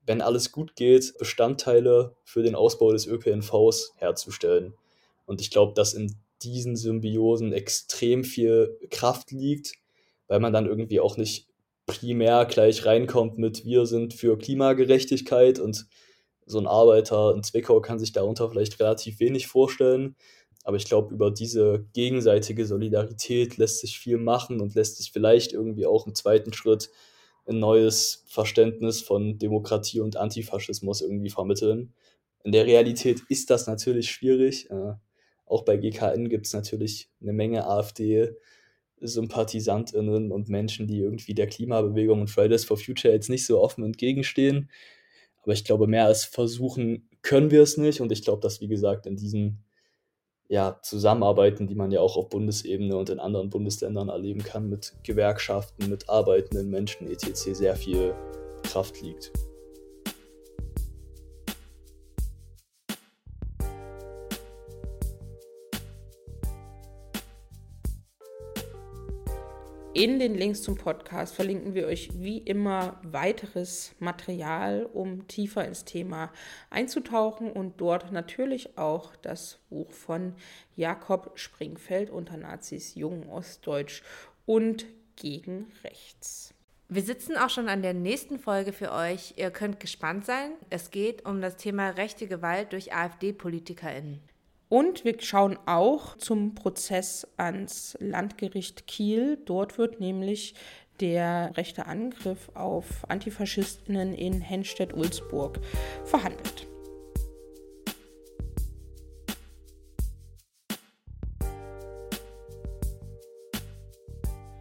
wenn alles gut geht, Bestandteile für den Ausbau des ÖPNVs herzustellen. Und ich glaube, dass in diesen Symbiosen extrem viel Kraft liegt, weil man dann irgendwie auch nicht primär gleich reinkommt mit wir sind für Klimagerechtigkeit und so ein Arbeiter in Zwickau kann sich darunter vielleicht relativ wenig vorstellen, aber ich glaube, über diese gegenseitige Solidarität lässt sich viel machen und lässt sich vielleicht irgendwie auch im zweiten Schritt ein neues Verständnis von Demokratie und Antifaschismus irgendwie vermitteln. In der Realität ist das natürlich schwierig. Äh, auch bei GKN gibt es natürlich eine Menge AfD-SympathisantInnen und Menschen, die irgendwie der Klimabewegung und Fridays for Future jetzt nicht so offen entgegenstehen. Aber ich glaube, mehr als versuchen können wir es nicht. Und ich glaube, dass, wie gesagt, in diesen ja, Zusammenarbeiten, die man ja auch auf Bundesebene und in anderen Bundesländern erleben kann, mit Gewerkschaften, mit arbeitenden Menschen etc. sehr viel Kraft liegt. In den Links zum Podcast verlinken wir euch wie immer weiteres Material, um tiefer ins Thema einzutauchen und dort natürlich auch das Buch von Jakob Springfeld unter Nazis Jungen Ostdeutsch und gegen Rechts. Wir sitzen auch schon an der nächsten Folge für euch. Ihr könnt gespannt sein. Es geht um das Thema rechte Gewalt durch AfD-PolitikerInnen. Und wir schauen auch zum Prozess ans Landgericht Kiel. Dort wird nämlich der rechte Angriff auf Antifaschistinnen in Henstedt-Ulzburg verhandelt.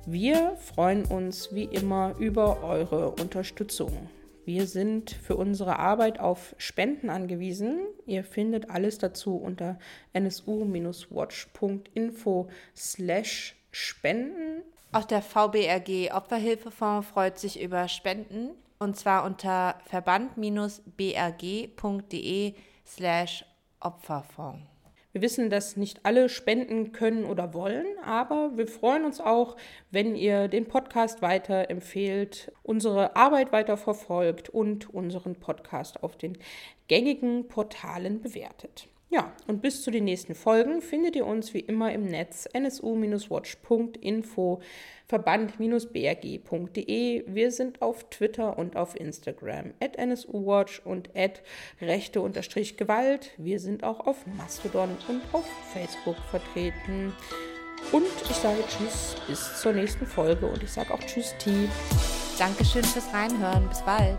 Wir freuen uns wie immer über eure Unterstützung. Wir sind für unsere Arbeit auf Spenden angewiesen. Ihr findet alles dazu unter nsu-watch.info slash spenden. Auch der VBRG Opferhilfefonds freut sich über Spenden und zwar unter verband-brg.de slash Opferfonds. Wir wissen, dass nicht alle spenden können oder wollen, aber wir freuen uns auch, wenn ihr den Podcast weiterempfehlt, unsere Arbeit weiter verfolgt und unseren Podcast auf den gängigen Portalen bewertet. Ja, und bis zu den nächsten Folgen findet ihr uns wie immer im Netz nsu-watch.info, verband-brg.de. Wir sind auf Twitter und auf Instagram at nsuwatch und at rechte-gewalt. Wir sind auch auf Mastodon und auf Facebook vertreten. Und ich sage Tschüss bis zur nächsten Folge und ich sage auch Tschüss, T. Dankeschön fürs Reinhören. Bis bald.